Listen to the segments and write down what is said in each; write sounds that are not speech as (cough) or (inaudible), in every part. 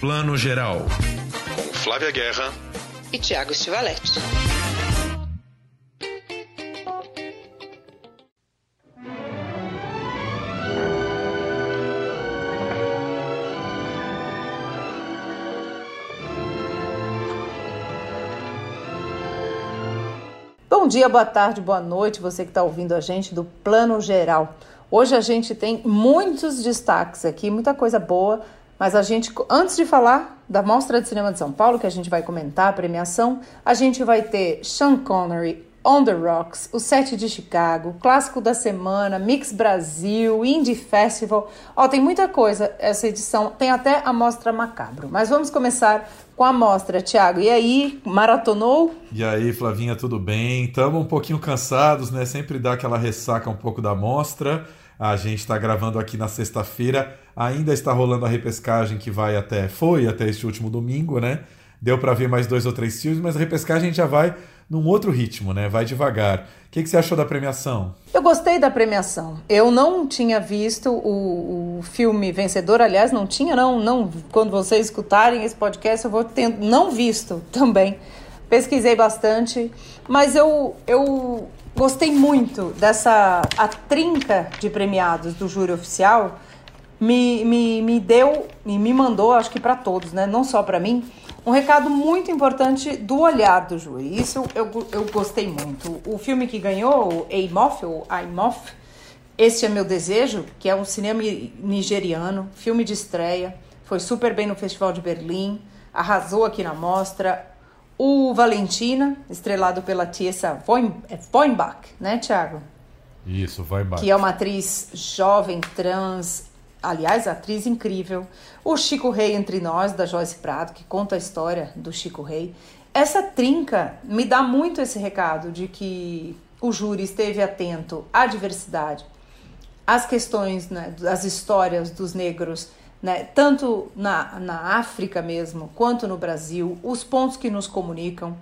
Plano Geral. Com Flávia Guerra e Tiago Stivaletti. Bom dia, boa tarde, boa noite, você que está ouvindo a gente do Plano Geral. Hoje a gente tem muitos destaques aqui, muita coisa boa, mas a gente, antes de falar da Mostra de Cinema de São Paulo, que a gente vai comentar a premiação, a gente vai ter Sean Connery, On the Rocks, o Sete de Chicago, Clássico da Semana, Mix Brasil, Indie Festival. Ó, tem muita coisa essa edição, tem até a Mostra Macabro. Mas vamos começar com a mostra, Thiago. E aí, maratonou? E aí, Flavinha, tudo bem? Estamos um pouquinho cansados, né? Sempre dá aquela ressaca um pouco da mostra. A gente está gravando aqui na sexta-feira. Ainda está rolando a repescagem que vai até. Foi até este último domingo, né? Deu para ver mais dois ou três filmes, mas a repescagem já vai num outro ritmo, né? Vai devagar. O que, que, você achou da premiação? Eu gostei da premiação. Eu não tinha visto o, o filme vencedor, aliás, não tinha, não, não. Quando vocês escutarem esse podcast, eu vou ter não visto também. Pesquisei bastante, mas eu, eu gostei muito dessa a trinca de premiados do júri oficial. Me, me, me deu e me mandou, acho que para todos, né? Não só para mim um recado muito importante do olhar do júri. Isso eu, eu gostei muito. O filme que ganhou, o Aimoff, ou Aimoff, Este é Meu Desejo, que é um cinema nigeriano, filme de estreia, foi super bem no Festival de Berlim, arrasou aqui na mostra. O Valentina, estrelado pela Tiesa Voimbach, né, Thiago? Isso, Voimbach. Que é uma atriz jovem, trans, aliás, atriz incrível. O Chico Rei Entre Nós, da Joyce Prado, que conta a história do Chico Rei. Essa trinca me dá muito esse recado de que o júri esteve atento à diversidade, às questões, né, às histórias dos negros, né, tanto na, na África mesmo, quanto no Brasil, os pontos que nos comunicam.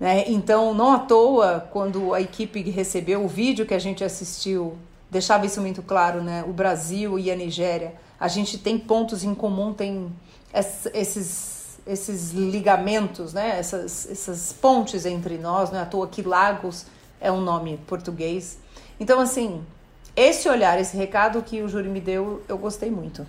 Né? Então, não à toa, quando a equipe recebeu o vídeo que a gente assistiu deixava isso muito claro, né? O Brasil e a Nigéria, a gente tem pontos em comum, tem esses, esses ligamentos, né? Essas, essas pontes entre nós, não é à toa que Lagos é um nome português. Então, assim, esse olhar, esse recado que o júri me deu, eu gostei muito.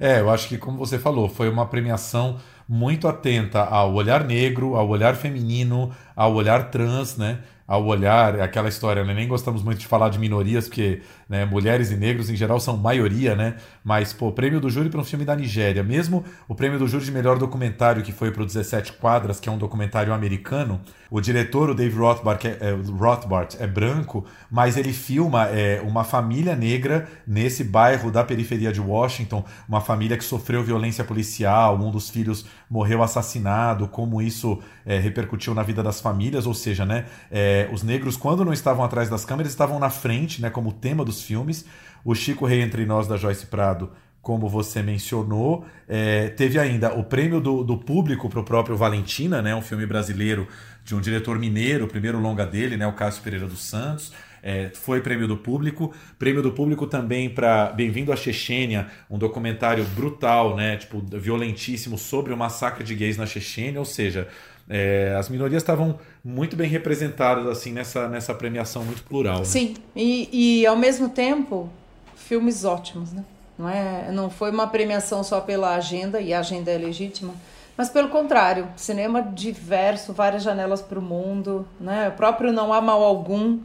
É, eu acho que, como você falou, foi uma premiação muito atenta ao olhar negro, ao olhar feminino, ao olhar trans, né? Ao olhar, aquela história, né? Nem gostamos muito de falar de minorias, porque né, mulheres e negros em geral são maioria, né? Mas, pô, prêmio do júri para um filme da Nigéria. Mesmo o prêmio do júri de melhor documentário, que foi para o 17 Quadras, que é um documentário americano, o diretor, o Dave Rothbart, é, é, Rothbart, é branco, mas ele filma é, uma família negra nesse bairro da periferia de Washington, uma família que sofreu violência policial, um dos filhos morreu assassinado, como isso é, repercutiu na vida das famílias, ou seja, né? É, é, os negros, quando não estavam atrás das câmeras, estavam na frente, né, como tema dos filmes. O Chico Rei Entre Nós, da Joyce Prado, como você mencionou. É, teve ainda o prêmio do, do público para o próprio Valentina, né, um filme brasileiro de um diretor mineiro, o primeiro longa dele, né, o Cássio Pereira dos Santos. É, foi prêmio do público. Prêmio do público também para Bem-vindo à Chechênia, um documentário brutal, né, tipo, violentíssimo sobre o massacre de gays na Chechênia, ou seja, é, as minorias estavam muito bem representadas assim nessa, nessa premiação muito plural. Né? Sim, e, e ao mesmo tempo, filmes ótimos, né? Não, é, não foi uma premiação só pela agenda, e a agenda é legítima, mas pelo contrário, cinema diverso, várias janelas para o mundo, né? O próprio Não Há Mal Algum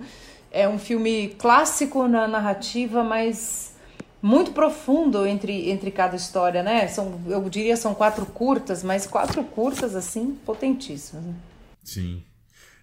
é um filme clássico na narrativa, mas muito profundo entre, entre cada história, né? São, eu diria são quatro curtas, mas quatro curtas assim potentíssimas. Né? Sim.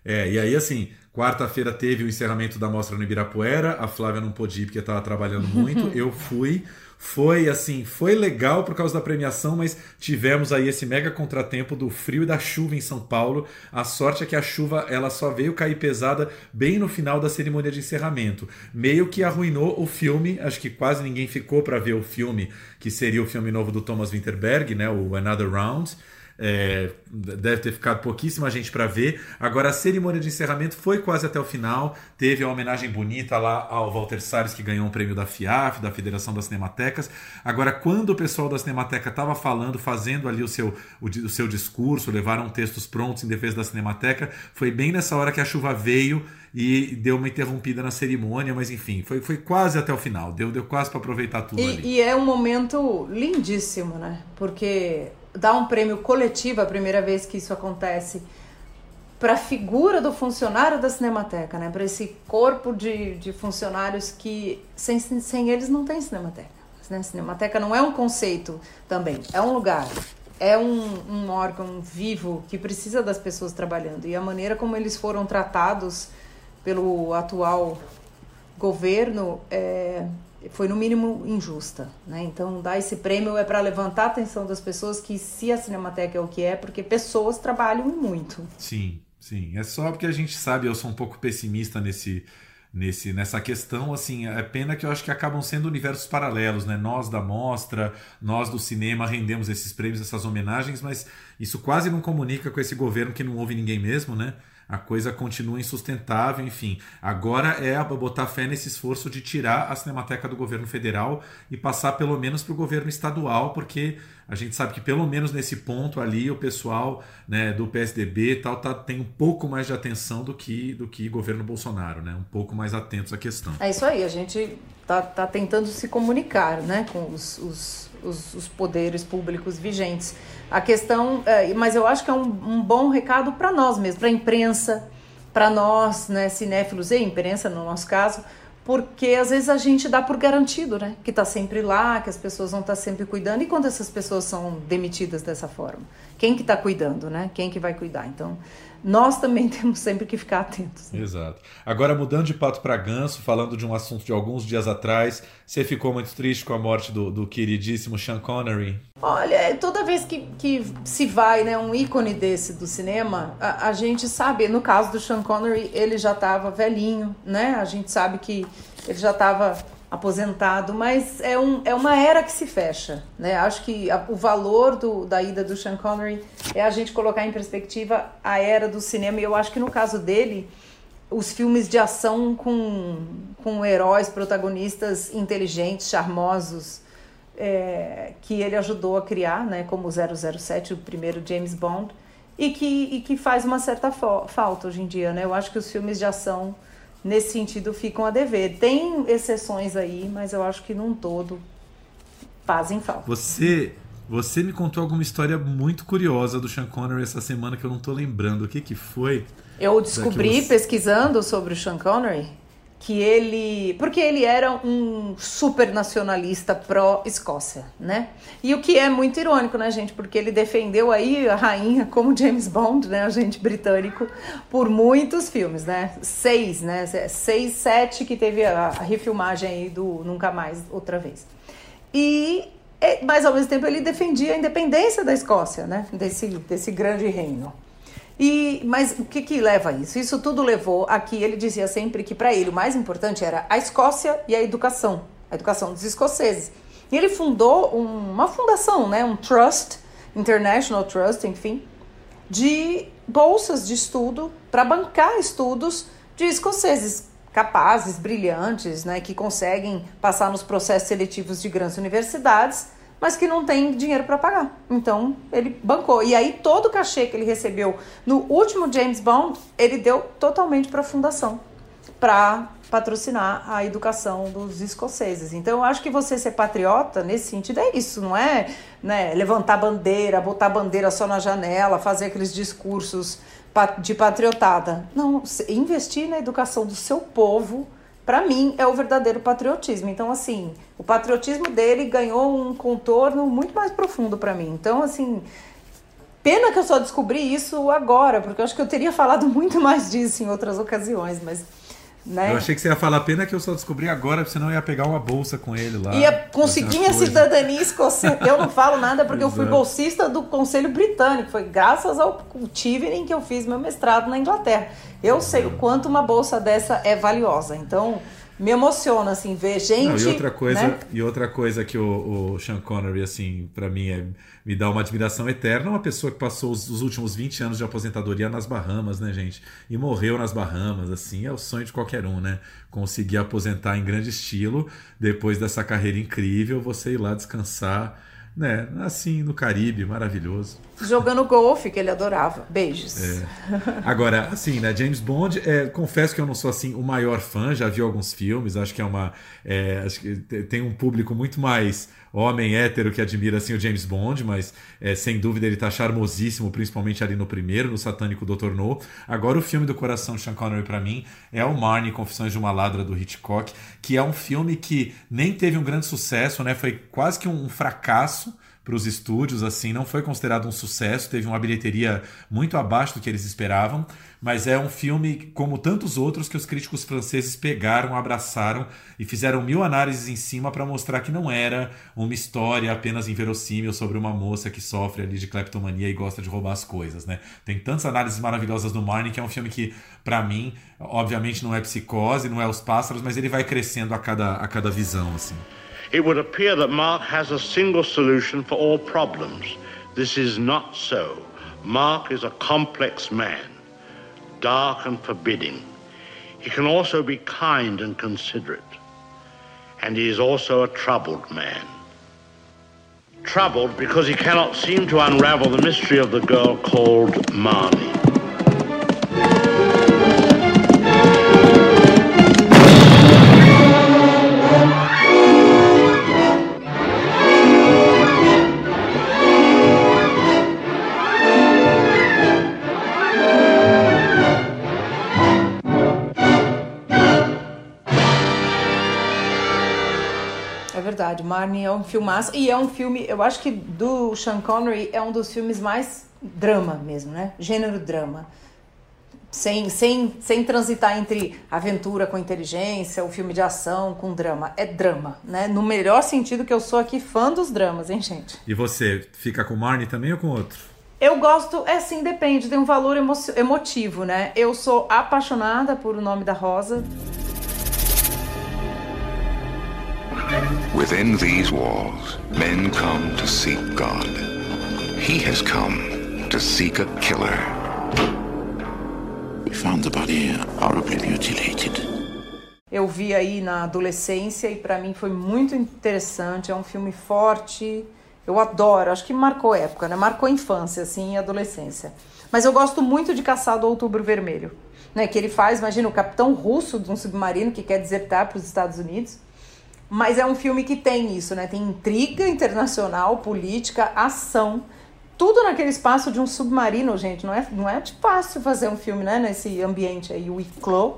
É, e aí assim, quarta-feira teve o encerramento da mostra no Ibirapuera, a Flávia não pôde ir porque estava trabalhando muito, (laughs) eu fui, foi assim, foi legal por causa da premiação, mas tivemos aí esse mega contratempo do frio e da chuva em São Paulo. A sorte é que a chuva ela só veio cair pesada bem no final da cerimônia de encerramento. Meio que arruinou o filme, acho que quase ninguém ficou para ver o filme, que seria o filme novo do Thomas Winterberg, né, o Another Round. É, deve ter ficado pouquíssima gente para ver. Agora, a cerimônia de encerramento foi quase até o final. Teve a homenagem bonita lá ao Walter Salles, que ganhou um prêmio da FIAF, da Federação das Cinematecas. Agora, quando o pessoal da Cinemateca estava falando, fazendo ali o seu, o, o, seu discurso, levaram textos prontos em defesa da Cinemateca, foi bem nessa hora que a chuva veio e deu uma interrompida na cerimônia, mas enfim, foi, foi quase até o final, deu, deu quase para aproveitar tudo e, ali. E é um momento lindíssimo, né? Porque dá um prêmio coletivo, a primeira vez que isso acontece, para a figura do funcionário da Cinemateca, né? Para esse corpo de, de funcionários que sem, sem eles não tem Cinemateca. Né? Cinemateca não é um conceito também, é um lugar, é um, um órgão vivo que precisa das pessoas trabalhando. E a maneira como eles foram tratados pelo atual governo é, foi no mínimo injusta, né? Então dar esse prêmio é para levantar a atenção das pessoas que se a Cinemateca é o que é, porque pessoas trabalham muito. Sim, sim. É só porque a gente sabe, eu sou um pouco pessimista nesse nesse nessa questão, assim, é pena que eu acho que acabam sendo universos paralelos, né? Nós da mostra, nós do cinema rendemos esses prêmios, essas homenagens, mas isso quase não comunica com esse governo que não ouve ninguém mesmo, né? A coisa continua insustentável, enfim. Agora é botar fé nesse esforço de tirar a Cinemateca do governo federal e passar pelo menos para o governo estadual, porque a gente sabe que pelo menos nesse ponto ali o pessoal né, do PSDB tal tá, tem um pouco mais de atenção do que do que governo Bolsonaro, né? Um pouco mais atentos à questão. É isso aí, a gente tá, tá tentando se comunicar, né, com os, os, os, os poderes públicos vigentes. A questão, é, mas eu acho que é um, um bom recado para nós mesmos, para a imprensa, para nós, né, cinéfilos e imprensa no nosso caso, porque às vezes a gente dá por garantido, né, que está sempre lá, que as pessoas vão estar tá sempre cuidando. E quando essas pessoas são demitidas dessa forma, quem que está cuidando, né? Quem que vai cuidar? Então, nós também (laughs) temos sempre que ficar atentos. Né? Exato. Agora, mudando de pato para ganso, falando de um assunto de alguns dias atrás, você ficou muito triste com a morte do, do queridíssimo Sean Connery? Olha, toda vez que, que se vai, né, um ícone desse do cinema, a, a gente sabe, no caso do Sean Connery, ele já estava velhinho, né? A gente sabe que ele já estava aposentado, mas é, um, é uma era que se fecha. Né? Acho que a, o valor do, da ida do Sean Connery é a gente colocar em perspectiva a era do cinema, e eu acho que no caso dele, os filmes de ação com, com heróis, protagonistas inteligentes, charmosos, é, que ele ajudou a criar, né, como o 007, o primeiro James Bond, e que, e que faz uma certa falta hoje em dia. Né? Eu acho que os filmes de ação nesse sentido ficam a dever. Tem exceções aí, mas eu acho que num todo fazem falta. Você você me contou alguma história muito curiosa do Sean Connery essa semana que eu não estou lembrando. O que que foi? Eu descobri você... pesquisando sobre o Sean Connery que ele. Porque ele era um super nacionalista pró-Escócia, né? E o que é muito irônico, né, gente? Porque ele defendeu aí a rainha como James Bond, né? Agente britânico, por muitos filmes, né? Seis, né? Seis, sete que teve a, refilmagem aí do Nunca Mais Outra Vez. E. Mas ao mesmo tempo ele defendia a independência da Escócia, né? Desse, desse grande reino. E, mas o que, que leva a isso? Isso tudo levou a que ele dizia sempre que para ele o mais importante era a Escócia e a educação, a educação dos escoceses. E ele fundou um, uma fundação, né, um trust, International Trust, enfim, de bolsas de estudo para bancar estudos de escoceses capazes, brilhantes, né, que conseguem passar nos processos seletivos de grandes universidades mas que não tem dinheiro para pagar. Então ele bancou. E aí todo o cachê que ele recebeu no último James Bond, ele deu totalmente para a fundação para patrocinar a educação dos escoceses. Então eu acho que você ser patriota nesse sentido é isso, não é né, levantar bandeira, botar bandeira só na janela, fazer aqueles discursos de patriotada. Não, investir na educação do seu povo para mim, é o verdadeiro patriotismo. Então, assim, o patriotismo dele ganhou um contorno muito mais profundo para mim. Então, assim, pena que eu só descobri isso agora, porque eu acho que eu teria falado (laughs) muito mais disso em outras ocasiões, mas. Né? Eu achei que você ia falar pena que eu só descobri agora, senão eu ia pegar uma bolsa com ele lá. Ia conseguir minha cidadania escocesa. Eu não falo nada porque eu fui bolsista do Conselho Britânico. Foi graças ao Tivering que eu fiz meu mestrado na Inglaterra. Eu sei o quanto uma bolsa dessa é valiosa. Então, me emociona, assim, ver gente. Não, e outra coisa, né? e outra coisa que o, o Sean Connery, assim, para mim é, me dá uma admiração eterna, uma pessoa que passou os, os, últimos 20 anos de aposentadoria nas Bahamas, né, gente? E morreu nas Bahamas, assim, é o sonho de qualquer um, né? Conseguir aposentar em grande estilo, depois dessa carreira incrível, você ir lá descansar né, assim, no Caribe, maravilhoso. Jogando golfe, que ele adorava. Beijos. É. Agora, assim, né, James Bond, é, confesso que eu não sou, assim, o maior fã, já vi alguns filmes, acho que é uma... É, acho que tem um público muito mais homem hétero que admira assim o James Bond, mas é, sem dúvida ele tá charmosíssimo, principalmente ali no primeiro, no Satânico Dr. No. Agora o filme do coração de Sean Connery para mim é o Marnie, Confissões de uma Ladra do Hitchcock, que é um filme que nem teve um grande sucesso, né? Foi quase que um fracasso para os estúdios, assim, não foi considerado um sucesso, teve uma bilheteria muito abaixo do que eles esperavam, mas é um filme, como tantos outros, que os críticos franceses pegaram, abraçaram e fizeram mil análises em cima para mostrar que não era uma história apenas inverossímil sobre uma moça que sofre ali de cleptomania e gosta de roubar as coisas, né? Tem tantas análises maravilhosas do Marnie, que é um filme que, para mim, obviamente não é psicose, não é os pássaros, mas ele vai crescendo a cada, a cada visão, assim. It would appear that Mark has a single solution for all problems. This is not so. Mark is a complex man, dark and forbidding. He can also be kind and considerate. And he is also a troubled man. Troubled because he cannot seem to unravel the mystery of the girl called Marnie. Verdade. Marnie é um filmaço. E é um filme, eu acho que do Sean Connery é um dos filmes mais drama mesmo, né? Gênero drama. Sem, sem, sem transitar entre aventura com inteligência, o filme de ação com drama. É drama, né? No melhor sentido que eu sou aqui fã dos dramas, hein, gente? E você, fica com Marnie também ou com outro? Eu gosto, é sim, depende, tem um valor emo emotivo, né? Eu sou apaixonada por O Nome da Rosa. Within these walls, men come to seek God. He has come to seek a killer. We found the body horribly mutilated. Eu vi aí na adolescência e para mim foi muito interessante. É um filme forte. Eu adoro, acho que marcou época, né? Marcou infância, assim, e adolescência. Mas eu gosto muito de Caçado Outubro Vermelho, né? Que ele faz, imagina, o capitão russo de um submarino que quer desertar para os Estados Unidos mas é um filme que tem isso, né? Tem intriga internacional, política, ação. Tudo naquele espaço de um submarino, gente. Não é, não é fácil fazer um filme, né? Nesse ambiente aí, o Iclo.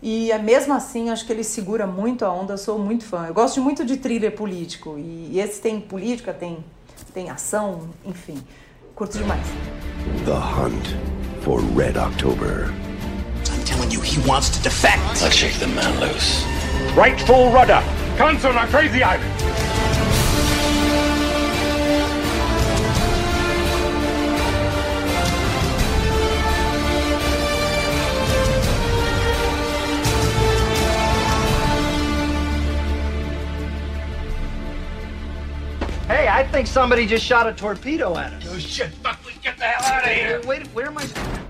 E é mesmo assim, acho que ele segura muito a onda. Eu sou muito fã. Eu gosto muito de thriller político. E, esse tem política, tem, tem ação, enfim. Curto demais. The Hunt for Red October. I'm telling you, he wants to defect. Let's shake the man loose. Right full rudder. Cancel on Crazy Island. Hey, I think somebody just shot a torpedo at us. Oh shit, fuck, we get the hell out of here. Wait, where am I?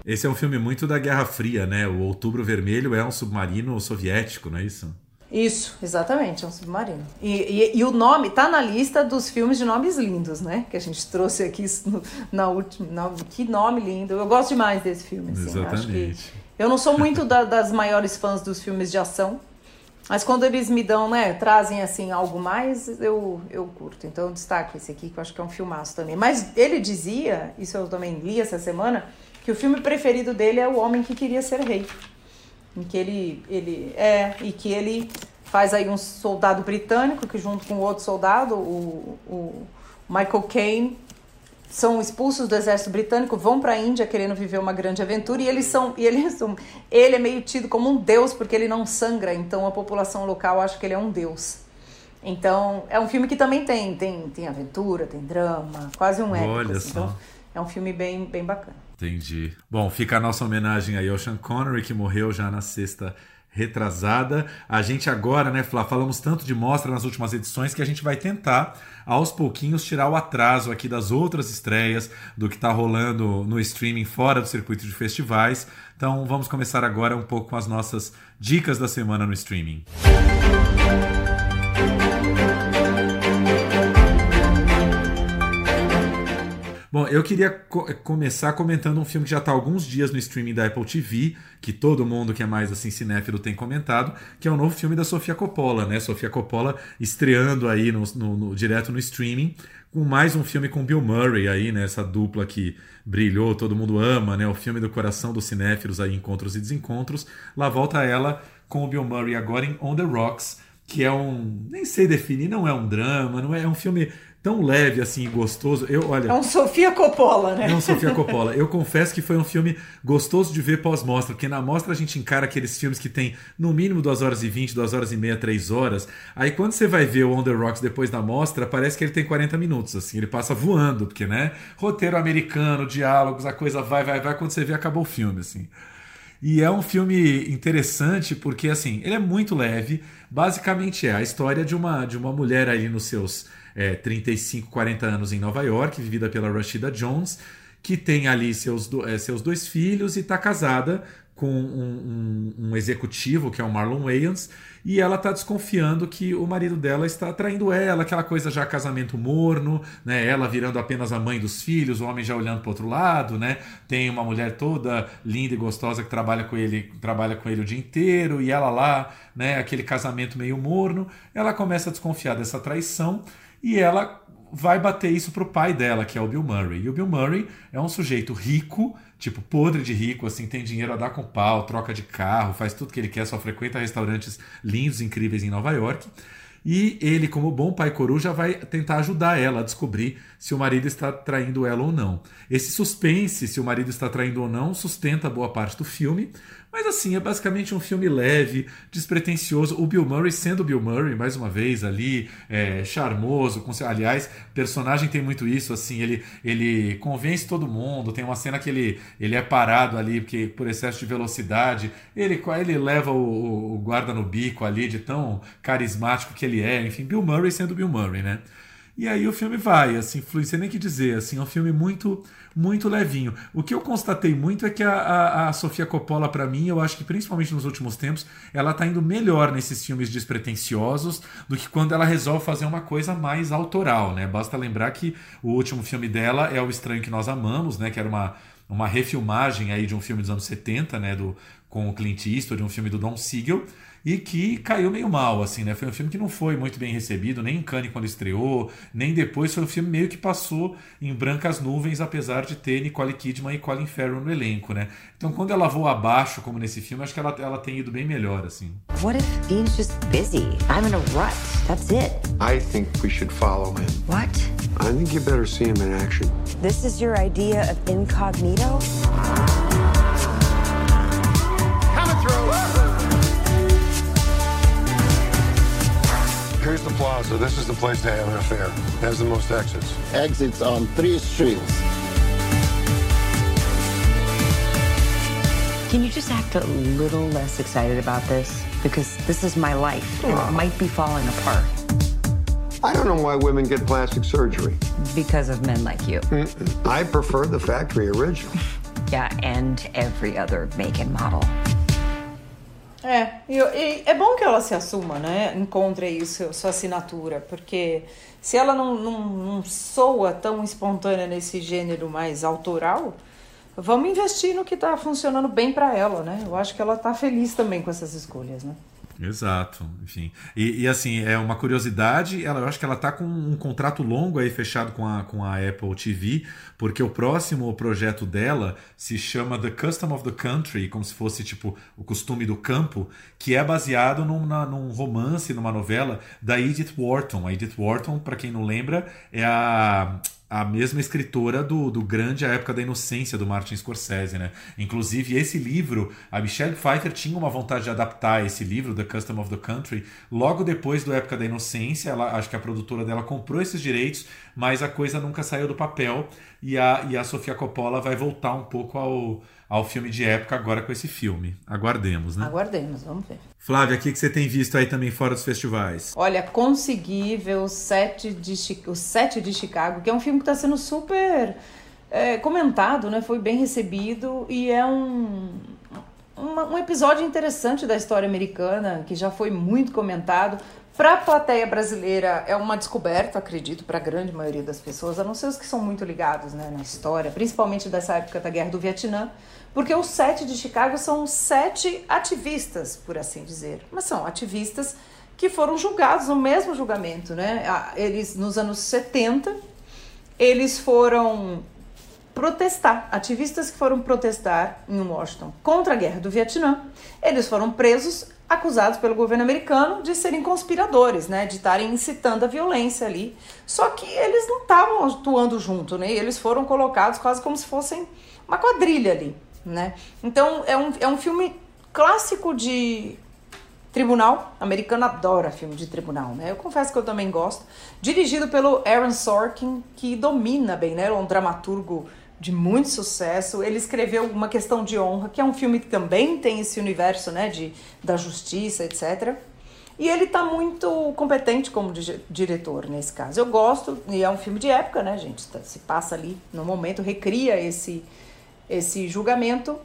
Esse é um filme muito da Guerra Fria, né? O Outubro Vermelho é um submarino soviético, não é isso? Isso, exatamente, é um submarino. E, e, e, o nome tá na lista dos filmes de nomes lindos, né? Que a gente trouxe aqui no, na última. que nome lindo. Eu gosto demais desse filme. Assim, exatamente. eu não sou muito da, das maiores fãs dos filmes de ação, mas quando eles me dão, né, trazem assim algo mais, eu, eu curto. Então eu destaco esse aqui, que eu acho que é um filmaço também. Mas ele dizia, isso eu também li essa semana, que o filme preferido dele é O Homem que Queria Ser Rei em que ele, ele é e que ele faz aí um soldado britânico que junto com outro soldado, o, o Michael Caine, são expulsos do exército britânico, vão para a Índia querendo viver uma grande aventura e eles são e eles (laughs) são, ele é meio tido como um deus porque ele não sangra, então a população local acha que ele é um deus. Então, é um filme que também tem tem tem aventura, tem drama, quase um épico. Olha assim. só. Então, é um filme bem bem bacana. Entendi. Bom, fica a nossa homenagem aí ao Sean Connery, que morreu já na sexta retrasada. A gente agora, né, Flá, falamos tanto de mostra nas últimas edições que a gente vai tentar, aos pouquinhos, tirar o atraso aqui das outras estreias, do que está rolando no streaming fora do circuito de festivais. Então vamos começar agora um pouco com as nossas dicas da semana no streaming. Bom, eu queria co começar comentando um filme que já está há alguns dias no streaming da Apple TV, que todo mundo que é mais assim cinéfilo tem comentado, que é o novo filme da Sofia Coppola, né? Sofia Coppola estreando aí no, no, no direto no streaming, com mais um filme com Bill Murray aí, né? Essa dupla que brilhou, todo mundo ama, né? O filme do coração dos cinéfilos aí, Encontros e Desencontros. Lá volta ela com o Bill Murray agora em On the Rocks, que é um. Nem sei definir, não é um drama, não é, é um filme tão leve assim gostoso. Eu, olha, é um Sofia Coppola, né? É um Sofia Coppola. Eu confesso que foi um filme gostoso de ver pós-mostra, porque na mostra a gente encara aqueles filmes que tem no mínimo 2 horas e 20, 2 horas e meia, 3 horas. Aí quando você vai ver o On The Rocks depois da mostra, parece que ele tem 40 minutos, assim, ele passa voando, porque, né? Roteiro americano, diálogos, a coisa vai, vai, vai, quando você vê acabou o filme, assim. E é um filme interessante porque, assim, ele é muito leve. Basicamente é a história de uma, de uma mulher aí nos seus é, 35, 40 anos em Nova York, vivida pela Rashida Jones, que tem ali seus, do, é, seus dois filhos e está casada com um, um, um, executivo, que é o Marlon Wayans, e ela está desconfiando que o marido dela está traindo ela, aquela coisa já casamento morno, né? Ela virando apenas a mãe dos filhos, o homem já olhando para outro lado, né? Tem uma mulher toda linda e gostosa que trabalha com ele, trabalha com ele o dia inteiro, e ela lá, né? Aquele casamento meio morno, ela começa a desconfiar dessa traição e ela vai bater isso pro pai dela, que é o Bill Murray. E o Bill Murray é um sujeito rico, tipo podre de rico, assim, tem dinheiro a dar com pau, troca de carro, faz tudo que ele quer, só frequenta restaurantes lindos, incríveis em Nova York. E ele, como bom pai coruja, vai tentar ajudar ela a descobrir se o marido está traindo ela ou não. Esse suspense, se o marido está traindo ou não, sustenta boa parte do filme, mas assim, é basicamente um filme leve, despretensioso. O Bill Murray sendo Bill Murray, mais uma vez, ali, é, charmoso. Com. Aliás, personagem tem muito isso, assim, ele, ele convence todo mundo. Tem uma cena que ele, ele é parado ali porque, por excesso de velocidade. Ele, ele leva o, o guarda no bico ali, de tão carismático que ele é. Enfim, Bill Murray sendo Bill Murray, né? E aí o filme vai, assim, flui, sem nem que dizer, assim, é um filme muito muito levinho. O que eu constatei muito é que a, a, a Sofia Coppola, para mim, eu acho que principalmente nos últimos tempos, ela tá indo melhor nesses filmes despretensiosos do que quando ela resolve fazer uma coisa mais autoral, né? Basta lembrar que o último filme dela é O Estranho que Nós Amamos, né? Que era uma, uma refilmagem aí de um filme dos anos 70, né? Do, com o Clint Eastwood, de um filme do Don Siegel e que caiu meio mal, assim, né? Foi um filme que não foi muito bem recebido, nem em Cannes quando estreou, nem depois. Foi um filme meio que passou em brancas nuvens, apesar de ter Nicole Kidman e Colin Farrell no elenco, né? Então, quando ela voa abaixo, como nesse filme, acho que ela, ela tem ido bem melhor, assim. What if Dean's just busy? I'm in a rut. That's it. I think we should follow him. What? I think you better see him in action. This is your idea of incognito? Here's the plaza. This is the place to have an affair. It has the most exits. Exits on three streets. Can you just act a little less excited about this? Because this is my life, and it ah. might be falling apart. I don't know why women get plastic surgery. Because of men like you. I prefer the factory original. (laughs) yeah, and every other make and model. É, e, e, é bom que ela se assuma, né? Encontre seu, sua assinatura, porque se ela não, não, não soa tão espontânea nesse gênero mais autoral, vamos investir no que está funcionando bem para ela, né? Eu acho que ela está feliz também com essas escolhas, né? Exato, enfim. E, e, assim, é uma curiosidade, ela, eu acho que ela está com um contrato longo aí fechado com a, com a Apple TV, porque o próximo projeto dela se chama The Custom of the Country, como se fosse tipo o costume do campo, que é baseado num, na, num romance, numa novela da Edith Wharton. A Edith Wharton, para quem não lembra, é a a mesma escritora do, do grande A Época da Inocência, do Martin Scorsese, né? Inclusive, esse livro, a Michelle Pfeiffer tinha uma vontade de adaptar esse livro, The Custom of the Country, logo depois do Época da Inocência. Ela, acho que a produtora dela comprou esses direitos, mas a coisa nunca saiu do papel e a, e a Sofia Coppola vai voltar um pouco ao ao filme de época agora com esse filme. Aguardemos, né? Aguardemos, vamos ver. Flávia, o que, que você tem visto aí também fora dos festivais? Olha, consegui ver o Sete de, o Sete de Chicago, que é um filme que está sendo super é, comentado, né? Foi bem recebido e é um, um episódio interessante da história americana que já foi muito comentado. Para a plateia brasileira é uma descoberta, acredito, para a grande maioria das pessoas, a não ser os que são muito ligados né, na história, principalmente dessa época da Guerra do Vietnã, porque os sete de Chicago são sete ativistas, por assim dizer, mas são ativistas que foram julgados no mesmo julgamento, né? Eles nos anos 70 eles foram protestar, ativistas que foram protestar em Washington contra a guerra do Vietnã. Eles foram presos, acusados pelo governo americano de serem conspiradores, né, de estarem incitando a violência ali. Só que eles não estavam atuando junto, né? Eles foram colocados quase como se fossem uma quadrilha ali, né? Então é um, é um filme clássico de tribunal. Americano adora filme de tribunal, né? Eu confesso que eu também gosto. Dirigido pelo Aaron Sorkin, que domina bem, né? É um dramaturgo de muito sucesso. Ele escreveu Uma Questão de Honra, que é um filme que também tem esse universo né, de, da justiça, etc. E ele está muito competente como diretor nesse caso. Eu gosto, e é um filme de época, né, gente? Se passa ali no momento, recria esse, esse julgamento.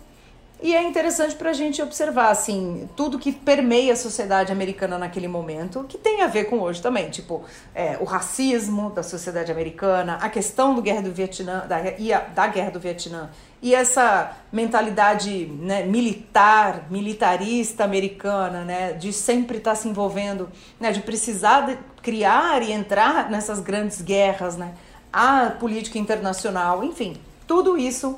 E é interessante para a gente observar, assim, tudo que permeia a sociedade americana naquele momento, que tem a ver com hoje também, tipo, é, o racismo da sociedade americana, a questão do guerra do Vietnã, da, a, da guerra do Vietnã, e essa mentalidade né, militar, militarista americana, né, de sempre estar tá se envolvendo, né, de precisar de criar e entrar nessas grandes guerras, né, a política internacional, enfim, tudo isso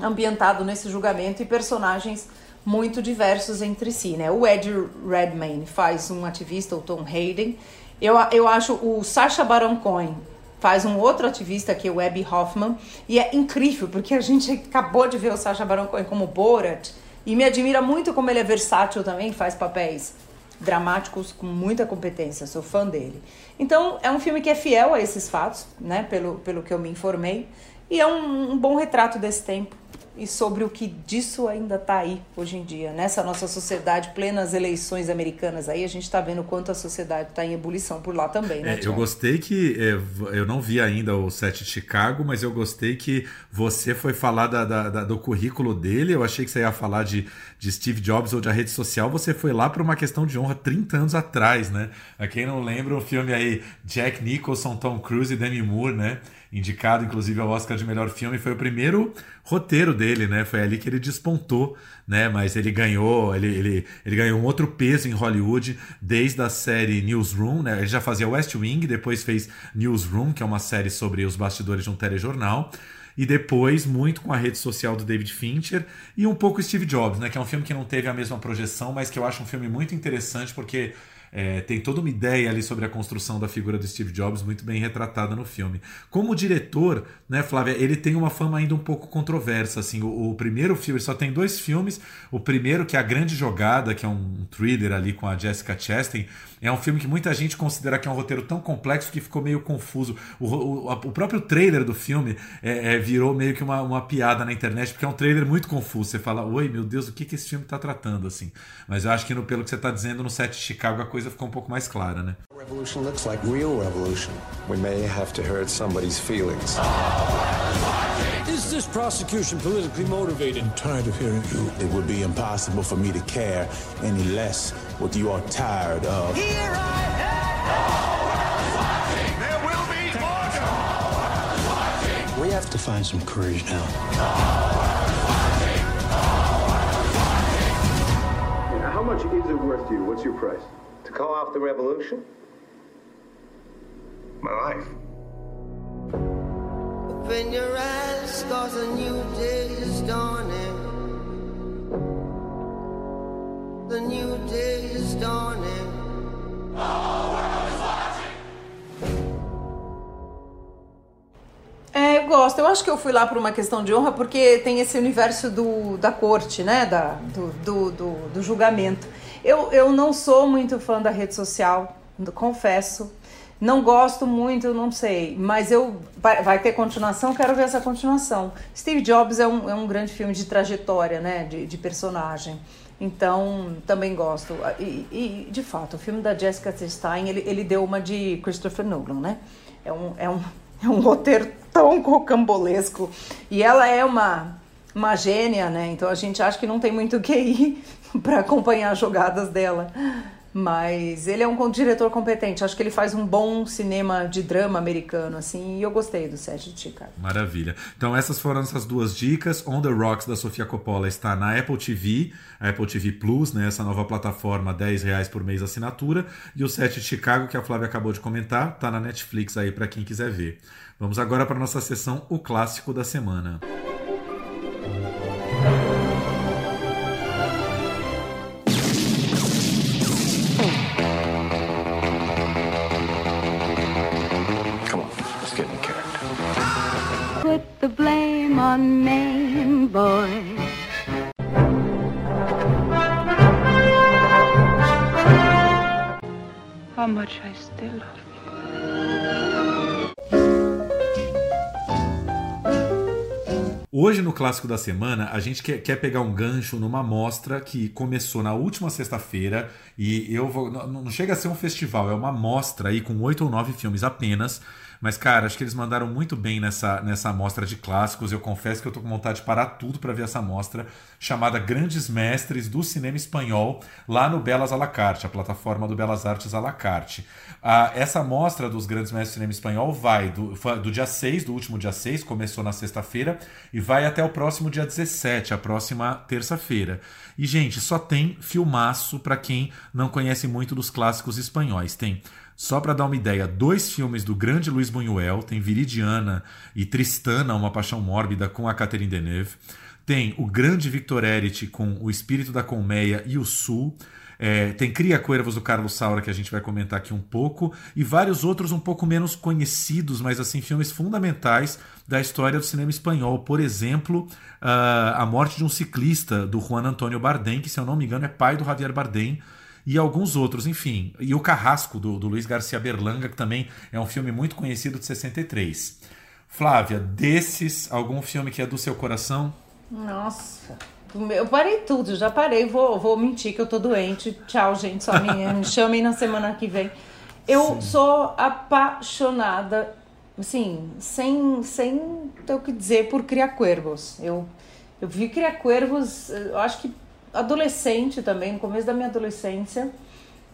ambientado nesse julgamento e personagens muito diversos entre si, né? O Ed Redmayne faz um ativista, o Tom Hayden. Eu, eu acho o Sacha Baron Cohen faz um outro ativista que é o Abby Hoffman e é incrível porque a gente acabou de ver o Sacha Baron Cohen como Borat e me admira muito como ele é versátil também, faz papéis dramáticos com muita competência, sou fã dele. Então é um filme que é fiel a esses fatos, né? Pelo, pelo que eu me informei e é um, um bom retrato desse tempo e sobre o que disso ainda está aí hoje em dia. Nessa nossa sociedade, plenas eleições americanas aí, a gente está vendo quanto a sociedade está em ebulição por lá também, né? É, eu gostei que. É, eu não vi ainda o set de Chicago, mas eu gostei que você foi falar da, da, da, do currículo dele. Eu achei que você ia falar de, de Steve Jobs ou de a rede social. Você foi lá para uma questão de honra 30 anos atrás, né? A quem não lembra, o filme aí, Jack Nicholson, Tom Cruise e Demi Moore, né? indicado inclusive ao Oscar de melhor filme, foi o primeiro roteiro dele, né? Foi ali que ele despontou, né? Mas ele ganhou, ele, ele, ele ganhou um outro peso em Hollywood desde a série Newsroom, né? Ele já fazia West Wing, depois fez Newsroom, que é uma série sobre os bastidores de um telejornal e depois muito com a rede social do David Fincher e um pouco Steve Jobs, né, que é um filme que não teve a mesma projeção, mas que eu acho um filme muito interessante porque é, tem toda uma ideia ali sobre a construção da figura do Steve Jobs muito bem retratada no filme. Como diretor, né, Flávia, ele tem uma fama ainda um pouco controversa. Assim, o, o primeiro filme, só tem dois filmes. O primeiro, que é A Grande Jogada, que é um thriller ali com a Jessica Chastain, é um filme que muita gente considera que é um roteiro tão complexo que ficou meio confuso. O, o, o próprio trailer do filme é, é, virou meio que uma, uma piada na internet, porque é um trailer muito confuso. Você fala, oi, meu Deus, o que, que esse filme está tratando? assim? Mas eu acho que no, pelo que você está dizendo, no set de Chicago a coisa ficou um pouco mais clara, né? Revolution looks like real revolution. We may have to hurt somebody's feelings. Is this prosecution politically motivated? I'm tired of hearing you. It would be impossible for me to care any less what you are tired of. Here I am! There will be order! We have to find some courage now. How much is it worth to you? What's your price? To call off the revolution? My life. Open your eyes, cause a new day is dawning. The new day is dawning. É, eu gosto. Eu acho que eu fui lá por uma questão de honra porque tem esse universo do, da corte, né? Da, do, do, do, do julgamento. Eu, eu não sou muito fã da rede social, confesso. Não gosto muito, não sei, mas eu vai, ter continuação, quero ver essa continuação. Steve Jobs é um, é um grande filme de trajetória, né, de, de personagem. Então, também gosto. E, e, de fato, o filme da Jessica Chastain, ele, ele deu uma de Christopher Nolan, né? É um, é um, (laughs) é um roteiro tão rocambolesco. E ela é uma, uma gênia, né? Então a gente acha que não tem muito que ir (laughs) para acompanhar as jogadas dela. Mas ele é um diretor competente. Acho que ele faz um bom cinema de drama americano, assim, e eu gostei do set de Chicago. Maravilha. Então, essas foram essas duas dicas. On the Rocks, da Sofia Coppola, está na Apple TV, a Apple TV Plus, né? Essa nova plataforma, 10 reais por mês assinatura. E o set de Chicago, que a Flávia acabou de comentar, está na Netflix aí para quem quiser ver. Vamos agora para nossa sessão O Clássico da Semana. put blame on me, boy. How much I still love Hoje, no Clássico da Semana, a gente quer, quer pegar um gancho numa mostra que começou na última sexta-feira e eu vou. Não, não chega a ser um festival, é uma mostra aí com oito ou nove filmes apenas mas, cara, acho que eles mandaram muito bem nessa, nessa amostra de clássicos. Eu confesso que eu tô com vontade de parar tudo para ver essa amostra, chamada Grandes Mestres do Cinema Espanhol, lá no Belas à la carte, a plataforma do Belas Artes à la carte. Ah, essa amostra dos Grandes Mestres do Cinema Espanhol vai do, do dia 6, do último dia 6, começou na sexta-feira, e vai até o próximo dia 17, a próxima terça-feira. E, gente, só tem filmaço para quem não conhece muito dos clássicos espanhóis. Tem só para dar uma ideia, dois filmes do grande Luiz Buñuel, tem Viridiana e Tristana, Uma Paixão Mórbida, com a Catherine Deneuve. Tem o grande Victor Eric com O Espírito da Colmeia e o Sul. É, tem Cria Cuervos do Carlos Saura, que a gente vai comentar aqui um pouco, e vários outros um pouco menos conhecidos, mas assim, filmes fundamentais da história do cinema espanhol. Por exemplo, uh, A Morte de um Ciclista, do Juan Antonio Bardem, que, se eu não me engano, é pai do Javier Bardem e alguns outros, enfim. E o Carrasco, do, do Luiz Garcia Berlanga, que também é um filme muito conhecido de 63. Flávia, desses, algum filme que é do seu coração? Nossa, eu parei tudo, já parei, vou, vou mentir que eu tô doente. Tchau, gente, só me, me (laughs) chamem na semana que vem. Eu Sim. sou apaixonada, assim, sem, sem ter o que dizer por Criar Cuervos. Eu, eu vi Criar Cuervos, eu acho que adolescente também, no começo da minha adolescência.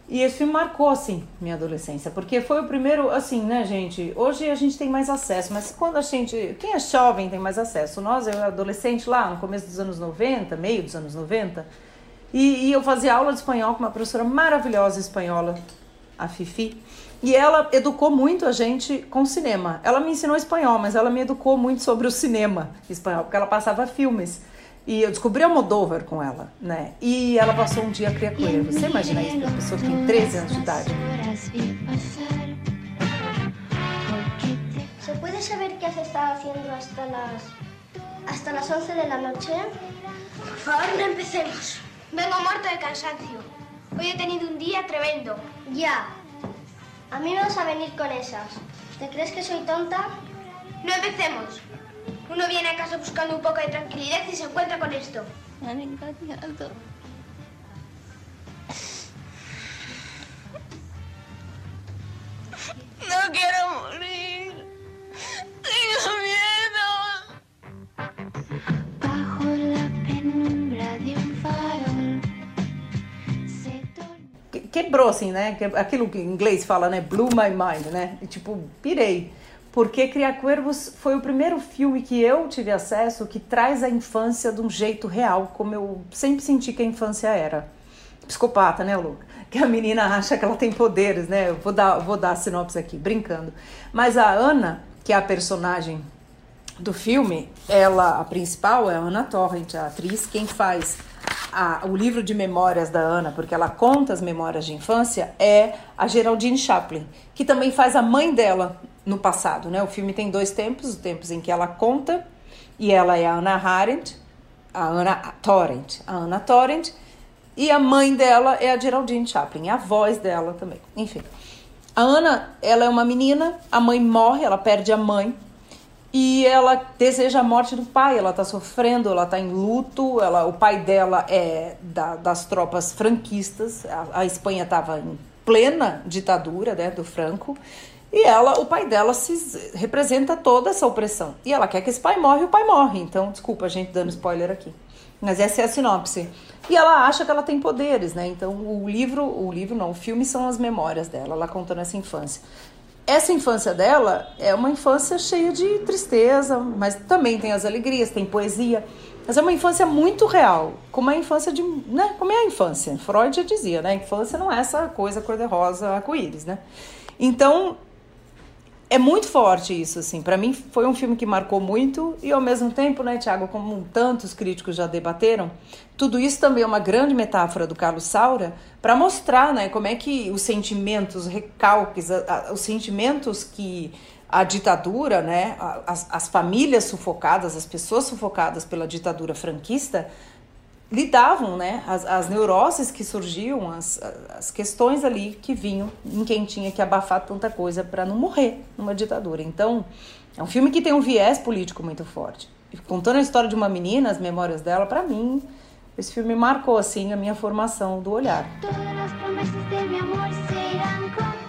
E esse filme marcou, assim, minha adolescência, porque foi o primeiro, assim, né, gente? Hoje a gente tem mais acesso, mas quando a gente. Quem é jovem tem mais acesso. Nós, eu era adolescente lá no começo dos anos 90, meio dos anos 90, e, e eu fazia aula de espanhol com uma professora maravilhosa espanhola, a Fifi, e ela educou muito a gente com cinema. Ela me ensinou espanhol, mas ela me educou muito sobre o cinema espanhol, porque ela passava filmes. E eu descobri a Moldova com ela, né? E ela passou um dia a criar coelho. Você imagina isso para uma pessoa que tem 13 anos de idade? ¿Se puede saber qué has estado haciendo hasta las hasta las 11 de la noche? Por favor, no empecemos. Vengo muerto de cansancio. Hoy he tenido un día tremendo. Ya. A mí me vas a venir con esas. ¿Te crees que soy tonta? No empecemos. Uno viene a casa buscando un poco de tranquilidad y se encuentra con esto. Me han engañado. No quiero morir. Tengo miedo. Bajo la penumbra de un farol. Quebrou assim, né? Aquilo que em inglês fala, né? Blew my mind, né? E, tipo, pirei porque Criar Cuervos foi o primeiro filme que eu tive acesso que traz a infância de um jeito real, como eu sempre senti que a infância era. Psicopata, né, Luca? Que a menina acha que ela tem poderes, né? Eu vou dar, vou dar a sinopse aqui, brincando. Mas a Ana, que é a personagem do filme, ela, a principal é a Ana Torrent, a atriz, quem faz a, o livro de memórias da Ana, porque ela conta as memórias de infância, é a Geraldine Chaplin, que também faz a mãe dela no passado, né? O filme tem dois tempos, os tempos em que ela conta e ela é a Ana Arendt, a Ana Torrent, a Ana Torrent e a mãe dela é a Geraldine Chaplin, a voz dela também. Enfim. A Ana, ela é uma menina, a mãe morre, ela perde a mãe e ela deseja a morte do pai. Ela está sofrendo, ela está em luto. Ela, o pai dela é da, das tropas franquistas. A, a Espanha estava em plena ditadura né, do Franco. E ela, o pai dela se representa toda essa opressão. E ela quer que esse pai morre, o pai morre. Então, desculpa a gente dando spoiler aqui. Mas essa é a sinopse. E ela acha que ela tem poderes, né? Então, o livro, o livro não, o filme são as memórias dela, ela contando essa infância essa infância dela é uma infância cheia de tristeza, mas também tem as alegrias, tem poesia. Mas é uma infância muito real, como a infância de, né, como é a infância. Freud já dizia, né, a infância não é essa coisa cor-de-rosa, arco-íris, né? Então, é muito forte isso, assim. Para mim foi um filme que marcou muito e ao mesmo tempo, né, Tiago, como tantos críticos já debateram, tudo isso também é uma grande metáfora do Carlos Saura para mostrar, né, como é que os sentimentos, os recalques, a, a, os sentimentos que a ditadura, né, as, as famílias sufocadas, as pessoas sufocadas pela ditadura franquista lidavam, né? As, as neuroses que surgiam, as, as questões ali que vinham em quem tinha que abafar tanta coisa para não morrer numa ditadura. Então, é um filme que tem um viés político muito forte. E contando a história de uma menina, as memórias dela, para mim, esse filme marcou assim a minha formação do olhar. Todas as promessas de meu amor serão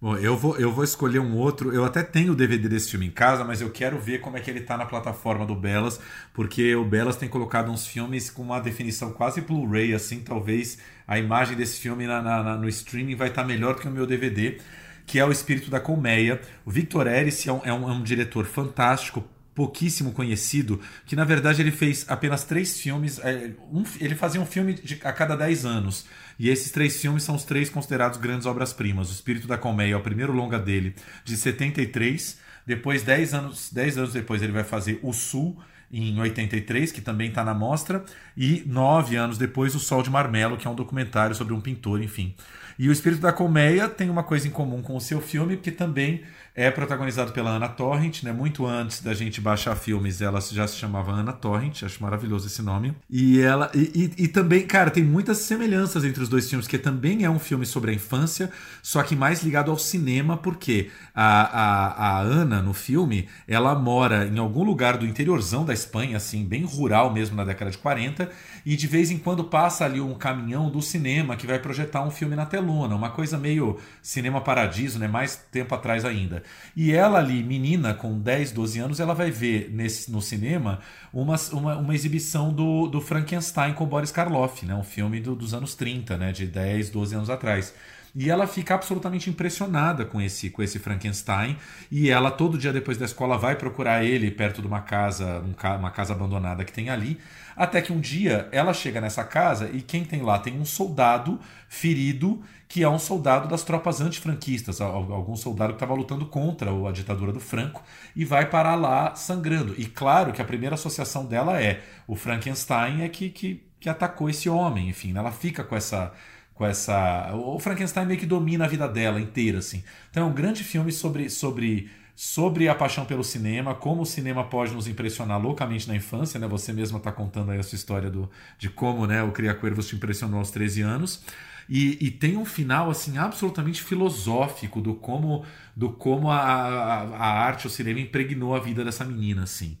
Bom, eu vou, eu vou escolher um outro. Eu até tenho o DVD desse filme em casa, mas eu quero ver como é que ele tá na plataforma do Belas, porque o Belas tem colocado uns filmes com uma definição quase Blu-ray, assim, talvez a imagem desse filme na, na, no streaming vai estar tá melhor do que o meu DVD, que é O Espírito da Colmeia. O Victor Erice é um, é um, é um diretor fantástico, pouquíssimo conhecido, que na verdade ele fez apenas três filmes. É, um, ele fazia um filme de, a cada dez anos. E esses três filmes são os três considerados grandes obras-primas. O Espírito da Colmeia é o primeiro longa dele, de 73. Depois, dez anos, dez anos depois, ele vai fazer O Sul, em 83, que também está na mostra, e nove anos depois, O Sol de Marmelo, que é um documentário sobre um pintor, enfim. E O Espírito da Colmeia tem uma coisa em comum com o seu filme, que também é protagonizado pela Ana Torrent, né? Muito antes da gente baixar filmes, ela já se chamava Ana Torrent, acho maravilhoso esse nome. E ela e, e, e, também, cara, tem muitas semelhanças entre os dois filmes, que também é um filme sobre a infância, só que mais ligado ao cinema, porque a, a, a Ana, no filme, ela mora em algum lugar do interiorzão da Espanha, assim, bem rural mesmo, na década de 40, e de vez em quando passa ali um caminhão do cinema que vai projetar um filme na telona, uma coisa meio cinema paradiso, né? Mais tempo atrás ainda. E ela ali, menina, com 10, 12 anos, ela vai ver nesse, no cinema uma, uma, uma exibição do, do Frankenstein com Boris Karloff, né? um filme do, dos anos 30, né? de 10, 12 anos atrás. E ela fica absolutamente impressionada com esse, com esse Frankenstein. E ela, todo dia depois da escola, vai procurar ele perto de uma casa, uma casa abandonada que tem ali. Até que um dia ela chega nessa casa e quem tem lá tem um soldado ferido, que é um soldado das tropas antifranquistas, algum soldado que estava lutando contra a ditadura do Franco, e vai parar lá sangrando. E claro que a primeira associação dela é o Frankenstein é que, que, que atacou esse homem, enfim, ela fica com essa com essa. O Frankenstein meio que domina a vida dela inteira, assim. Então é um grande filme sobre, sobre, sobre a paixão pelo cinema, como o cinema pode nos impressionar loucamente na infância, né? Você mesma está contando aí a sua história do, de como né, o Cria Cuervos te impressionou aos 13 anos. E, e, tem um final assim absolutamente filosófico do como do como a, a, a arte, o cinema impregnou a vida dessa menina assim.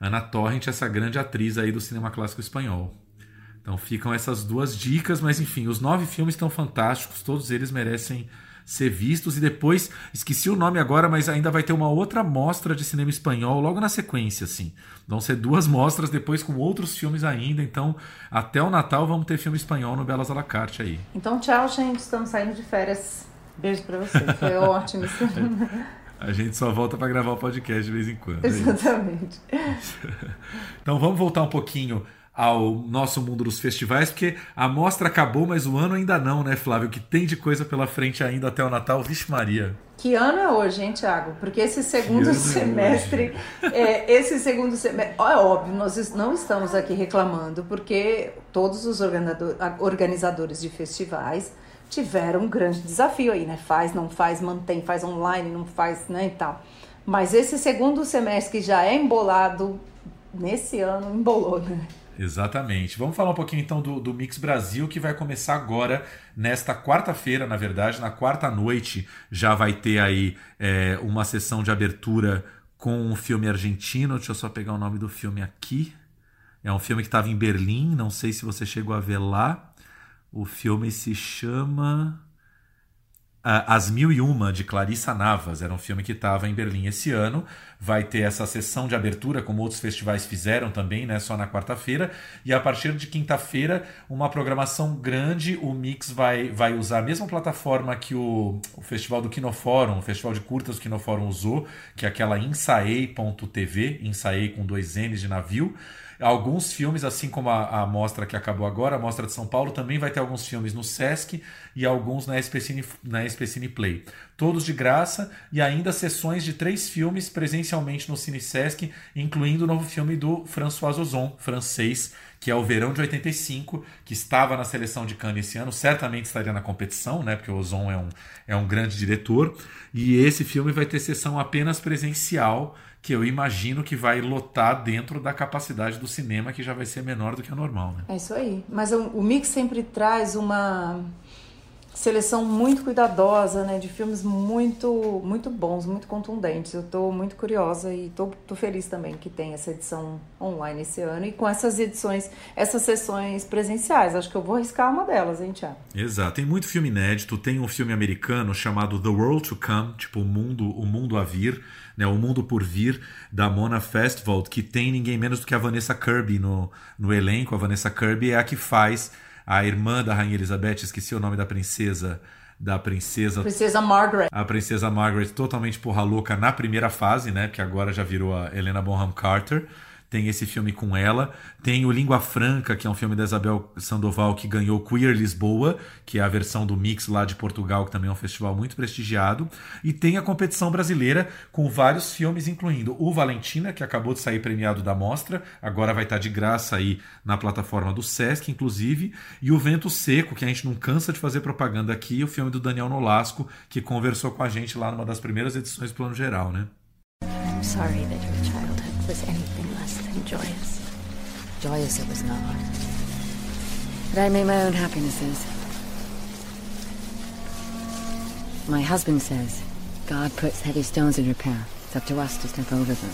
Ana Torrent, essa grande atriz aí do cinema clássico espanhol. Então ficam essas duas dicas, mas enfim, os nove filmes estão fantásticos, todos eles merecem ser vistos. E depois, esqueci o nome agora, mas ainda vai ter uma outra mostra de cinema espanhol logo na sequência, assim. Vão ser duas (laughs) mostras depois com outros filmes ainda. Então, até o Natal vamos ter filme espanhol no Belas à la carte aí. Então, tchau, gente. Estamos saindo de férias. Beijo pra você. Foi (laughs) ótimo. A gente só volta para gravar o podcast de vez em quando. É Exatamente. É (laughs) então vamos voltar um pouquinho ao nosso mundo dos festivais, porque a mostra acabou, mas o ano ainda não, né, Flávio? Que tem de coisa pela frente ainda até o Natal, vixe Maria. Que ano é hoje, hein, Tiago? Porque esse segundo é semestre, é, esse segundo semestre, é óbvio, nós não estamos aqui reclamando, porque todos os organizadores de festivais tiveram um grande desafio aí, né? Faz, não faz, mantém, faz online, não faz, né, e tal. Mas esse segundo semestre que já é embolado, nesse ano embolou, né? Exatamente. Vamos falar um pouquinho então do, do Mix Brasil, que vai começar agora, nesta quarta-feira, na verdade, na quarta noite, já vai ter aí é, uma sessão de abertura com um filme argentino. Deixa eu só pegar o nome do filme aqui. É um filme que estava em Berlim, não sei se você chegou a ver lá. O filme se chama. As Mil e Uma, de Clarissa Navas. Era um filme que estava em Berlim esse ano. Vai ter essa sessão de abertura, como outros festivais fizeram também, né? Só na quarta-feira. E a partir de quinta-feira, uma programação grande. O Mix vai, vai usar a mesma plataforma que o, o Festival do Kinofórum, o Festival de Curtas do Kinofórum usou, que é aquela Insaei.tv, Insaei com dois N's de navio. Alguns filmes, assim como a, a mostra que acabou agora, a mostra de São Paulo, também vai ter alguns filmes no Sesc e alguns na SPCine, na SPCine Play. Todos de graça e ainda sessões de três filmes presencialmente no Cine Sesc, incluindo o novo filme do François Ozon, francês, que é o Verão de 85, que estava na seleção de Cannes esse ano, certamente estaria na competição, né? Porque o Ozon é um, é um grande diretor. E esse filme vai ter sessão apenas presencial que eu imagino que vai lotar dentro da capacidade do cinema, que já vai ser menor do que a normal. Né? É isso aí. Mas o, o Mix sempre traz uma seleção muito cuidadosa, né, de filmes muito muito bons, muito contundentes. Eu estou muito curiosa e estou feliz também que tem essa edição online esse ano e com essas edições, essas sessões presenciais. Acho que eu vou arriscar uma delas, hein, Tiago? Exato. Tem muito filme inédito. Tem um filme americano chamado The World to Come, tipo o mundo, o mundo a vir né, O Mundo por Vir, da Mona Festival, que tem ninguém menos do que a Vanessa Kirby no, no elenco. A Vanessa Kirby é a que faz a irmã da Rainha Elizabeth, esqueci o nome da princesa da princesa Princesa Margaret. A princesa Margaret totalmente porra louca na primeira fase, né, que agora já virou a Helena Bonham Carter tem esse filme com ela. Tem o Língua Franca, que é um filme da Isabel Sandoval que ganhou Queer Lisboa, que é a versão do Mix lá de Portugal, que também é um festival muito prestigiado. E tem a competição brasileira com vários filmes, incluindo o Valentina, que acabou de sair premiado da mostra, agora vai estar de graça aí na plataforma do Sesc, inclusive. E o Vento Seco, que a gente não cansa de fazer propaganda aqui, o filme do Daniel Nolasco, que conversou com a gente lá numa das primeiras edições do Plano Geral, né? I'm sorry that your childhood was anything than joyous. Joyous it was not. But I made my own happinesses. My husband says, God puts heavy stones in your path. It's up to us to step over them.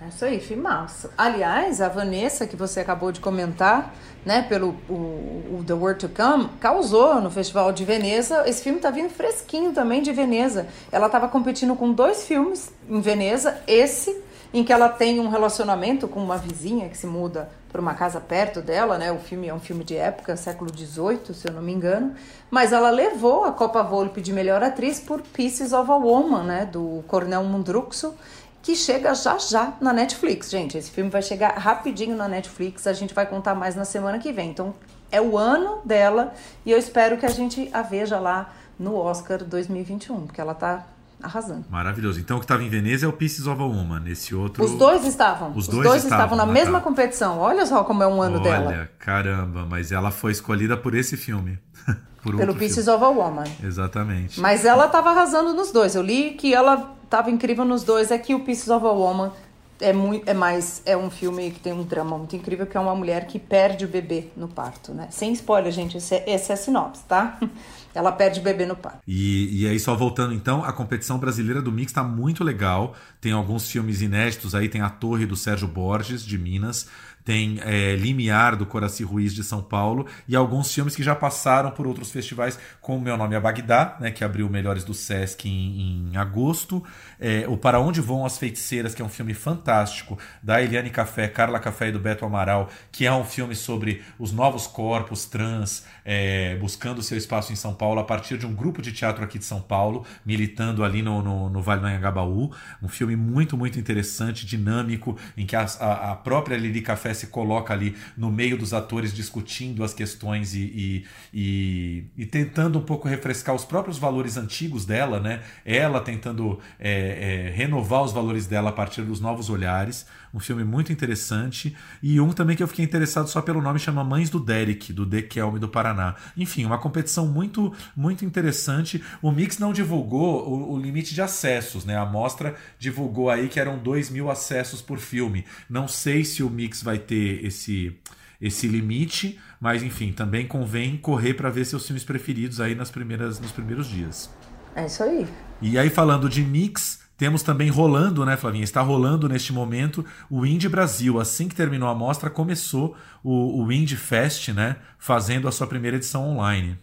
É isso aí, filmaço. Aliás, a Vanessa, que você acabou de comentar, né, pelo o, o The World to Come, causou no Festival de Veneza. Esse filme tá vindo fresquinho também de Veneza. Ela estava competindo com dois filmes em Veneza. Esse, em que ela tem um relacionamento com uma vizinha que se muda para uma casa perto dela, né? O filme é um filme de época, século XVIII, se eu não me engano. Mas ela levou a Copa Volpe de melhor atriz por Pieces of a Woman, né? Do Cornel Mundruxo que chega já já na Netflix. Gente, esse filme vai chegar rapidinho na Netflix, a gente vai contar mais na semana que vem. Então, é o ano dela e eu espero que a gente a veja lá no Oscar 2021, porque ela tá arrasando. Maravilhoso. Então o que estava em Veneza é o Pieces of a Woman. Nesse outro. Os dois estavam. Os, Os dois, dois, estavam, na mesma competição. Olha só como é um ano Olha, dela. Olha, caramba, mas ela foi escolhida por esse filme. (laughs) por Pelo Pieces filme. of a Woman. Exatamente. Mas ela estava arrasando nos dois. Eu li que ela estava incrível nos dois. É que o Pieces of a Woman é muito é mais é um filme que tem um drama muito incrível que é uma mulher que perde o bebê no parto né sem spoiler gente esse é, esse é a sinopse tá (laughs) ela perde o bebê no parto. E, e aí só voltando então a competição brasileira do mix está muito legal. Tem alguns filmes inéditos aí tem a Torre do Sérgio Borges de Minas tem é, Limiar, do Coraci Ruiz de São Paulo, e alguns filmes que já passaram por outros festivais, como Meu Nome é Bagdá, né, que abriu Melhores do Sesc em, em agosto, é, o Para Onde Vão as Feiticeiras, que é um filme fantástico, da Eliane Café, Carla Café e do Beto Amaral, que é um filme sobre os novos corpos trans é, buscando seu espaço em São Paulo a partir de um grupo de teatro aqui de São Paulo, militando ali no, no, no Vale do Anhangabaú. Um filme muito, muito interessante, dinâmico, em que a, a, a própria Lili Café se coloca ali no meio dos atores discutindo as questões e, e, e, e tentando um pouco refrescar os próprios valores antigos dela, né? Ela tentando é, é, renovar os valores dela a partir dos novos olhares. Um filme muito interessante. E um também que eu fiquei interessado só pelo nome chama Mães do Derek, do Dekelme do Paraná. Enfim, uma competição muito, muito interessante. O Mix não divulgou o, o limite de acessos, né? A mostra divulgou aí que eram 2 mil acessos por filme. Não sei se o Mix vai ter esse esse limite, mas enfim, também convém correr para ver seus filmes preferidos aí nas primeiras, nos primeiros dias. É isso aí. E aí, falando de mix, temos também rolando, né, Flavinha? Está rolando neste momento o Indie Brasil. Assim que terminou a mostra, começou o, o Indie Fest, né? Fazendo a sua primeira edição online.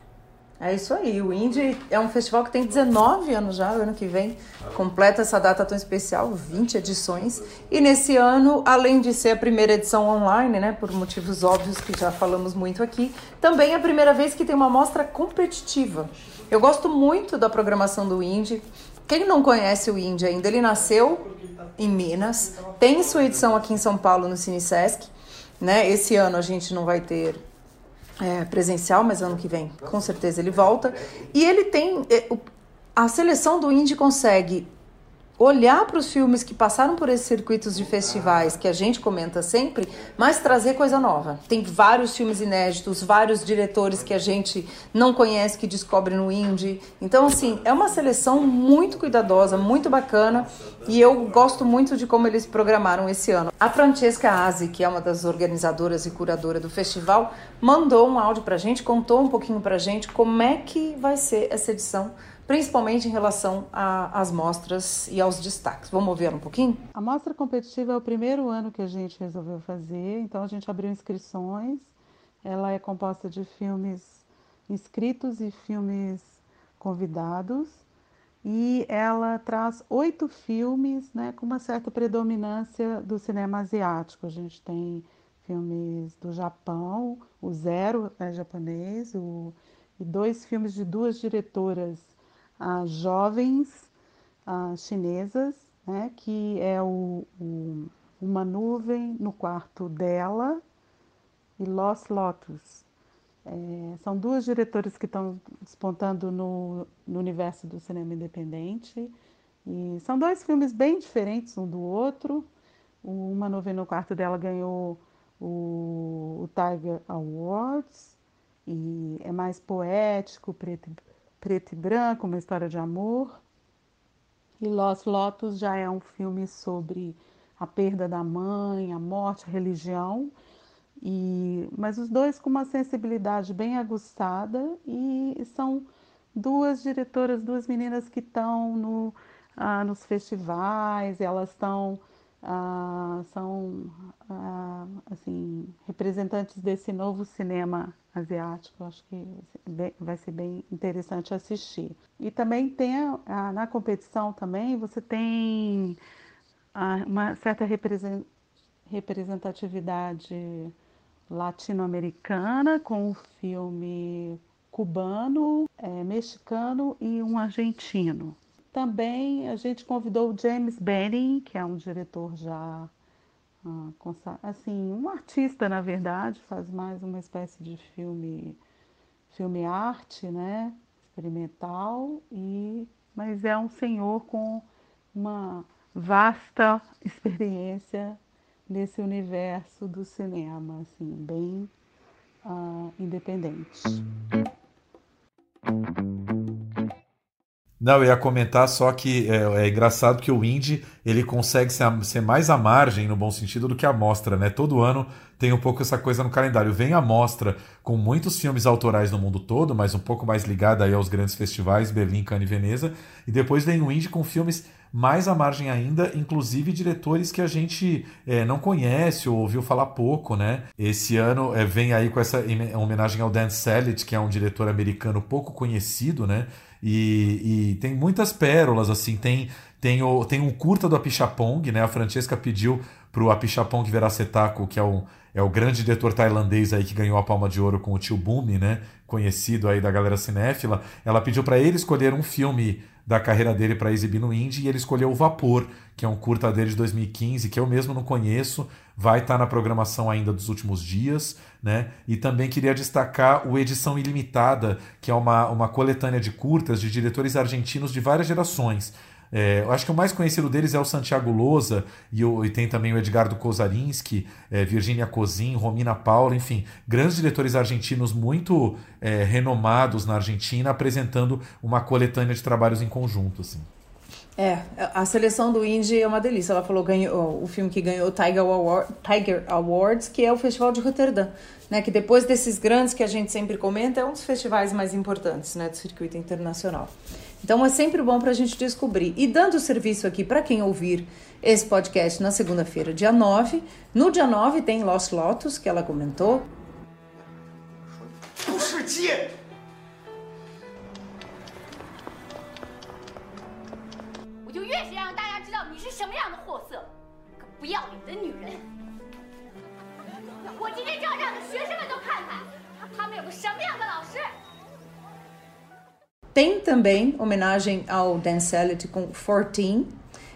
É isso aí. O Indie é um festival que tem 19 anos já, ano que vem. Completa essa data tão especial, 20 edições. E nesse ano, além de ser a primeira edição online, né, por motivos óbvios que já falamos muito aqui, também é a primeira vez que tem uma mostra competitiva. Eu gosto muito da programação do Indie. Quem não conhece o Índia ainda, ele nasceu em Minas, tem sua edição aqui em São Paulo no Cine. Né? Esse ano a gente não vai ter é, presencial, mas ano que vem com certeza ele volta. E ele tem. É, a seleção do Indy consegue olhar para os filmes que passaram por esses circuitos de festivais que a gente comenta sempre, mas trazer coisa nova. Tem vários filmes inéditos, vários diretores que a gente não conhece que descobre no indie. Então, assim, é uma seleção muito cuidadosa, muito bacana e eu gosto muito de como eles programaram esse ano. A Francesca Asi, que é uma das organizadoras e curadora do festival, mandou um áudio para a gente, contou um pouquinho para a gente como é que vai ser essa edição principalmente em relação às mostras e aos destaques. Vamos ver um pouquinho? A mostra competitiva é o primeiro ano que a gente resolveu fazer, então a gente abriu inscrições. Ela é composta de filmes inscritos e filmes convidados. E ela traz oito filmes né, com uma certa predominância do cinema asiático. A gente tem filmes do Japão, o Zero é japonês, o, e dois filmes de duas diretoras a jovens chinesas, né, que é o, o, Uma Nuvem no Quarto dela e Lost Lotus. É, são duas diretoras que estão despontando no, no universo do cinema independente. E são dois filmes bem diferentes um do outro. O Uma Nuvem no Quarto dela ganhou o, o Tiger Awards e é mais poético, preto, preto e branco, uma história de amor. E Los Lotus já é um filme sobre a perda da mãe, a morte, a religião. E, mas os dois com uma sensibilidade bem aguçada e são duas diretoras, duas meninas que estão no, ah, nos festivais, elas estão ah, são ah, assim representantes desse novo cinema asiático. Acho que vai ser bem interessante assistir. E também tem a, na competição também você tem uma certa representatividade latino-americana com o filme cubano, é, mexicano e um argentino. Também a gente convidou o James Benning, que é um diretor já ah, assim, um artista na verdade, faz mais uma espécie de filme filme arte, né, experimental e mas é um senhor com uma vasta experiência nesse universo do cinema, assim, bem uh, independente. Não, eu ia comentar só que é, é engraçado que o indie ele consegue ser, ser, mais à margem, no bom sentido, do que a mostra, né? Todo ano tem um pouco essa coisa no calendário. Vem a mostra com muitos filmes autorais no mundo todo, mas um pouco mais ligada aí aos grandes festivais, Berlim, Cannes e Veneza. E depois vem o indie com filmes mais à margem ainda, inclusive diretores que a gente é, não conhece ou ouviu falar pouco, né? Esse ano é, vem aí com essa homenagem ao Dan Sallet, que é um diretor americano pouco conhecido, né? E, e, tem muitas pérolas, assim, tem, tem, o, tem um curta do Apichapong, né? A Francesca pediu pro Apichapong Veracetaco, que é o, é o grande diretor tailandês aí que ganhou a Palma de Ouro com o Tio Bumi, né? Conhecido aí da galera cinéfila. Ela pediu para ele escolher um filme da carreira dele para exibir no Indie e ele escolheu o Vapor, que é um curta dele de 2015, que eu mesmo não conheço, vai estar tá na programação ainda dos últimos dias, né? E também queria destacar o Edição Ilimitada, que é uma, uma coletânea de curtas de diretores argentinos de várias gerações. É, eu acho que o mais conhecido deles é o Santiago Loza, e, e tem também o Edgardo Kozarinski, é, Virginia Cozin, Romina Paula, enfim, grandes diretores argentinos muito é, renomados na Argentina, apresentando uma coletânea de trabalhos em conjunto. Assim. É, a seleção do Indie é uma delícia. Ela falou ganhou o filme que ganhou o Tiger, Award, Tiger Awards, que é o Festival de Roterdã, né? Que depois desses grandes que a gente sempre comenta, é um dos festivais mais importantes, né, do circuito internacional. Então é sempre bom para a gente descobrir. E dando serviço aqui para quem ouvir esse podcast na segunda-feira, dia 9. No dia 9 tem Lost Lotus, que ela comentou. 不 tem também homenagem ao Dan com 14.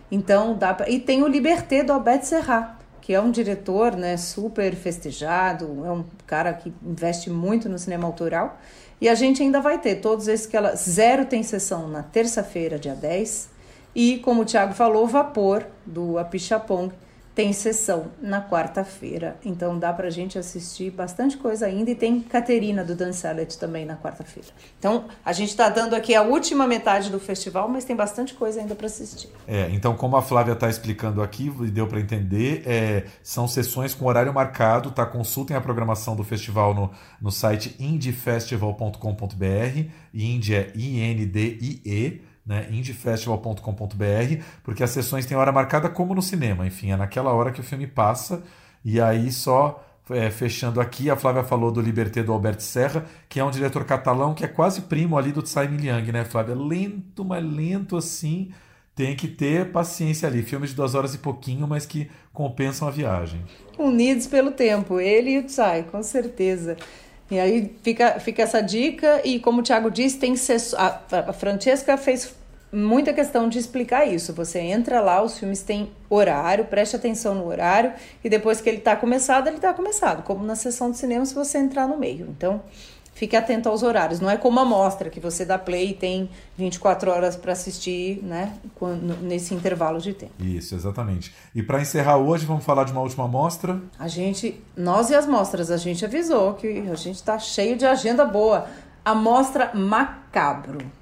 Então dá pra... E tem o Liberté do Albert Serrat, que é um diretor né, super festejado, é um cara que investe muito no cinema autoral. E a gente ainda vai ter todos esses que ela. Zero tem sessão na terça-feira, dia 10. E, como o Thiago falou, Vapor, do Apichapong, tem sessão na quarta-feira. Então dá pra gente assistir bastante coisa ainda. E tem Caterina do Dan também na quarta-feira. Então a gente tá dando aqui a última metade do festival, mas tem bastante coisa ainda para assistir. É, então como a Flávia tá explicando aqui e deu para entender, é, são sessões com horário marcado, tá? Consultem a programação do festival no, no site indiefestival.com.br. Indie é I-N-D-I-E né, indiefestival.com.br, porque as sessões têm hora marcada como no cinema, enfim, é naquela hora que o filme passa, e aí só é, fechando aqui, a Flávia falou do Liberté do Albert Serra, que é um diretor catalão que é quase primo ali do Tsai Ming né, Flávia? Lento, mas lento assim, tem que ter paciência ali. Filmes de duas horas e pouquinho, mas que compensam a viagem. Unidos pelo tempo, ele e o Tsai, com certeza. E aí fica, fica essa dica, e como o Thiago disse, tem a, a Francesca fez muita questão de explicar isso. Você entra lá, os filmes têm horário, preste atenção no horário, e depois que ele está começado, ele está começado, como na sessão de cinema se você entrar no meio. Então, fique atento aos horários. Não é como a mostra, que você dá play e tem 24 horas para assistir, né, nesse intervalo de tempo. Isso, exatamente. E para encerrar hoje, vamos falar de uma última mostra? A gente, nós e as mostras, a gente avisou que a gente está cheio de agenda boa. A mostra Macabro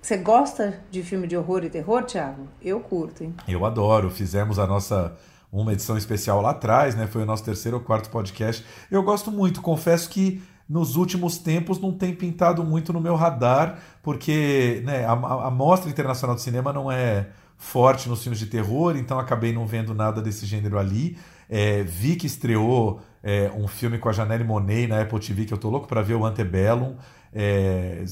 você gosta de filme de horror e terror, Thiago? Eu curto, hein? Eu adoro. Fizemos a nossa uma edição especial lá atrás, né? Foi o nosso terceiro ou quarto podcast. Eu gosto muito, confesso que nos últimos tempos não tem pintado muito no meu radar, porque né, a, a Mostra Internacional de Cinema não é forte nos filmes de terror, então acabei não vendo nada desse gênero ali. É, vi que estreou é, um filme com a Janelle Monet na Apple TV, que eu tô louco para ver, o Antebellum. É,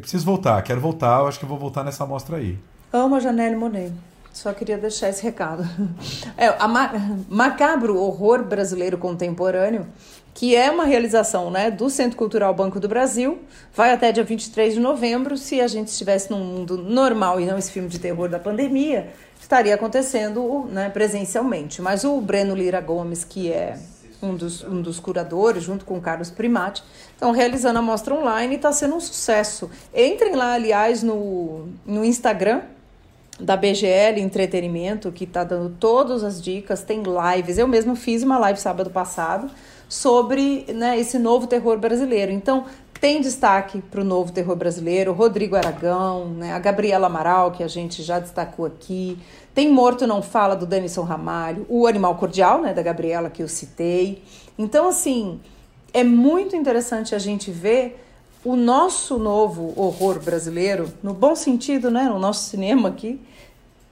preciso voltar, quero voltar, eu acho que vou voltar nessa mostra aí. Amo a Janelle Monet. Só queria deixar esse recado. É, a ma Macabro Horror Brasileiro Contemporâneo, que é uma realização né, do Centro Cultural Banco do Brasil, vai até dia 23 de novembro. Se a gente estivesse num mundo normal e não esse filme de terror da pandemia, estaria acontecendo né, presencialmente. Mas o Breno Lira Gomes, que é um dos, um dos curadores, junto com o Carlos Primati, estão realizando a mostra online e está sendo um sucesso. Entrem lá, aliás, no, no Instagram da BGL Entretenimento, que está dando todas as dicas, tem lives. Eu mesmo fiz uma live sábado passado sobre né, esse novo terror brasileiro. Então, tem destaque para o novo terror brasileiro, Rodrigo Aragão, né, a Gabriela Amaral, que a gente já destacou aqui. Tem Morto Não Fala, do Denison Ramalho, o Animal Cordial, né, da Gabriela, que eu citei. Então, assim, é muito interessante a gente ver o nosso novo horror brasileiro, no bom sentido, né, no nosso cinema aqui,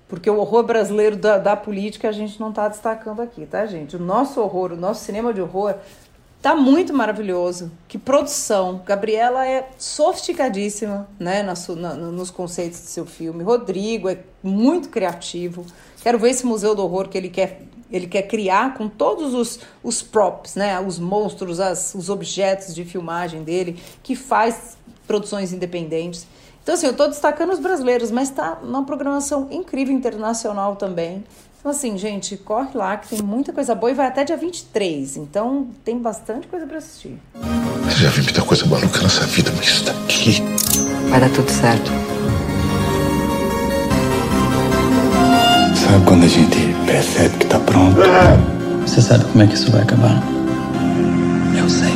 porque o horror brasileiro da, da política a gente não está destacando aqui, tá, gente? O nosso horror, o nosso cinema de horror Tá muito maravilhoso. Que produção. Gabriela é sofisticadíssima, né, na, na, nos conceitos de seu filme. Rodrigo é muito criativo. Quero ver esse museu do horror que ele quer ele quer criar com todos os, os props, né, os monstros, as, os objetos de filmagem dele, que faz produções independentes. Então, assim, eu estou destacando os brasileiros, mas está uma programação incrível internacional também. Então, assim, gente, corre lá que tem muita coisa boa e vai até dia 23. Então, tem bastante coisa para assistir. Você já viu muita coisa maluca nessa vida, mas isso daqui. Vai dar tudo certo. Sabe quando a gente percebe que tá pronto? Você sabe como é que isso vai acabar? Eu sei.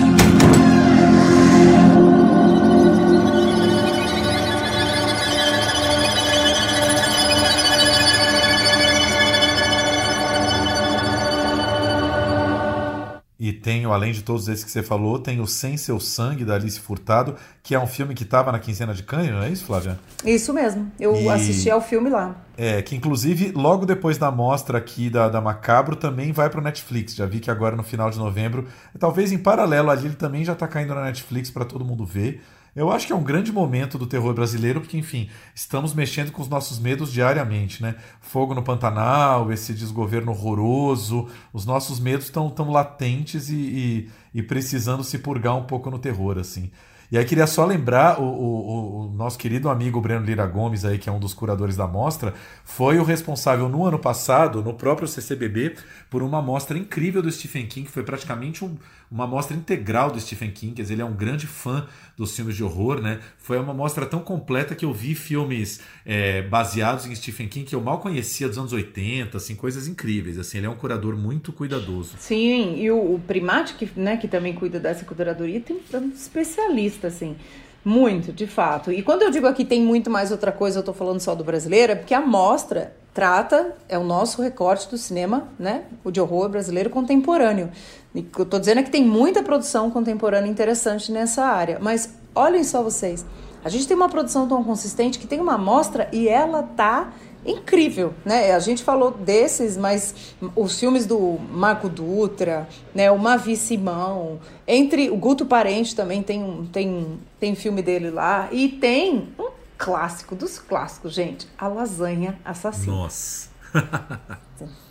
Tenho, além de todos esses que você falou, tem o Sem Seu Sangue, da Alice Furtado, que é um filme que estava na quinzena de Cannes, não é isso, Flávia? Isso mesmo. Eu E- assisti ao filme lá. É, que inclusive, logo depois da mostra aqui da, da Macabro, também vai pro Netflix. Já vi que agora no final de novembro, talvez em paralelo ali, ele também já tá caindo na Netflix para todo mundo ver. Eu acho que é um grande momento do terror brasileiro, porque, enfim, estamos mexendo com os nossos medos diariamente, né? Fogo no Pantanal, esse desgoverno horroroso, os nossos medos estão tão latentes e, e, e precisando se purgar um pouco no terror, assim. E aí queria só lembrar o, o- o nosso querido amigo Breno Lira Gomes aí, que é um dos curadores da mostra, foi o responsável no ano passado, no próprio CCBB, por uma mostra incrível do Stephen King, que foi praticamente um- uma mostra integral do Stephen King, quer dizer, ele é um grande fã dos filmes de horror, né? Foi uma mostra tão completa que eu vi filmes é, baseados em Stephen King que eu mal conhecia dos anos 80, assim, coisas incríveis, assim, ele é um curador muito cuidadoso. Sim, e o, o Primate, que, né, que também cuida dessa curadoria, tem um especialista, assim. Muito, de fato. E quando eu digo aqui tem muito mais outra coisa, eu tô falando só do brasileiro, é porque a mostra trata, é o nosso recorte do cinema, né? O de horror brasileiro contemporâneo. E o que eu tô dizendo é que tem muita produção contemporânea interessante nessa área. Mas olhem só vocês, a gente tem uma produção tão consistente que tem uma mostra e ela tá incrível, né? A gente falou desses, mas os filmes do Marco Dutra, né? O Mavi Simão, entre o Guto Parente também tem um tem tem filme dele lá e tem um clássico dos clássicos, gente, a lasanha assassina. Nossa. (laughs)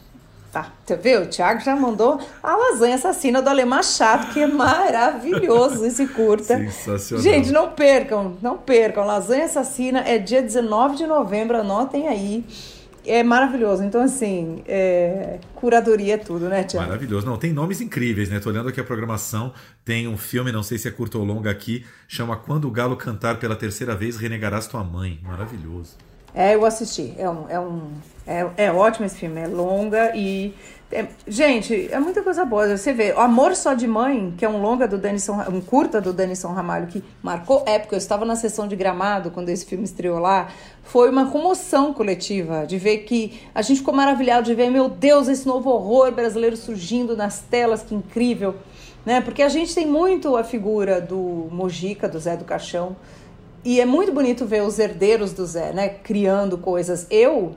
Tá, você viu? O Thiago já mandou a lasanha assassina do Ale Machado, que é maravilhoso esse curta. Sensacional. Gente, não percam, não percam. Lasanha Assassina é dia 19 de novembro, anotem aí. É maravilhoso. Então, assim, é... curadoria é tudo, né, Tiago? Maravilhoso. Não, tem nomes incríveis, né? Tô olhando aqui a programação. Tem um filme, não sei se é curto ou longo aqui, chama Quando o Galo Cantar pela Terceira Vez, Renegarás Tua Mãe. Maravilhoso. É, eu assisti. É um, é um, é, é ótimo esse filme. É longa e é- gente, é muita coisa boa. Você vê, o Amor Só de Mãe, que é um longa do Denison, um curta do Denison Ramalho que marcou época. Eu estava na sessão de Gramado quando esse filme estreou lá. Foi uma comoção coletiva de ver que a gente ficou maravilhado de ver, meu Deus, esse novo horror brasileiro surgindo nas telas, que incrível, né? Porque a gente tem muito a figura do Mojica, do Zé do Caixão. E é muito bonito ver os herdeiros do Zé, né, criando coisas. Eu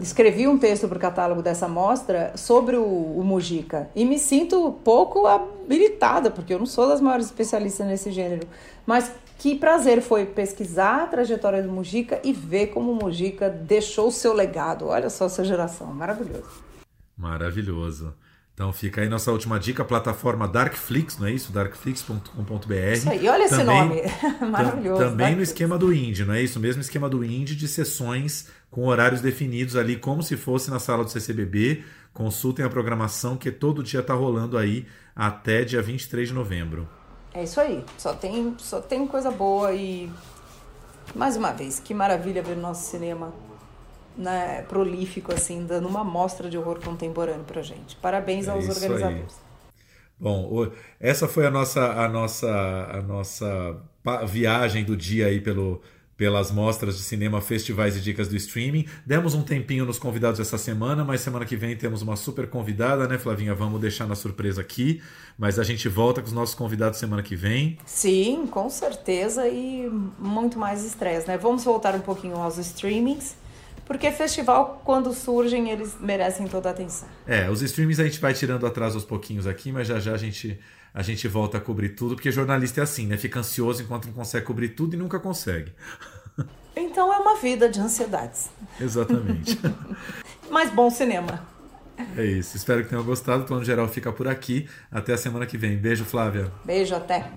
escrevi um texto para o catálogo dessa mostra sobre o, o Mujica e me sinto pouco habilitada, porque eu não sou das maiores especialistas nesse gênero. Mas que prazer foi pesquisar a trajetória do Mujica e ver como o Mujica deixou o seu legado. Olha só essa geração, maravilhoso. Maravilhoso. Então fica aí nossa última dica, plataforma Darkflix, não é isso? Darkflix.com.br. Isso aí, olha esse nome. (laughs) Maravilhoso. Também no Darkflix. esquema do Indie, não é isso? Mesmo esquema do Indie de sessões com horários definidos ali, como se fosse na sala do CCBB. Consultem a programação que todo dia está rolando aí até dia 23 de novembro. É isso aí. Só tem, só tem coisa boa e mais uma vez, que maravilha ver o nosso cinema né, prolífico assim, dando uma mostra de horror contemporâneo pra gente. Parabéns É aos organizadores. Bom, o- essa foi a nossa a nossa a nossa viagem do dia aí pelo pelas mostras de cinema, festivais e dicas do streaming. Demos um tempinho nos convidados essa semana, mas semana que vem temos uma super convidada, né, Flavinha? Vamos deixar na surpresa aqui, mas a gente volta com os nossos convidados semana que vem. Sim, com certeza e muito mais estresse, né? Vamos voltar um pouquinho aos streamings, porque festival quando surgem eles merecem toda a atenção. É, os streamings a gente vai tirando atrás aos pouquinhos aqui, mas já já a gente a gente volta a cobrir tudo, porque jornalista é assim, né? Fica ansioso enquanto não consegue cobrir tudo e nunca consegue. (laughs) Então é uma vida de ansiedades. Exatamente. (laughs) Mas bom cinema. É isso. Espero que tenham gostado. O plano geral fica por aqui. Até a semana que vem. Beijo, Flávia. Beijo, até.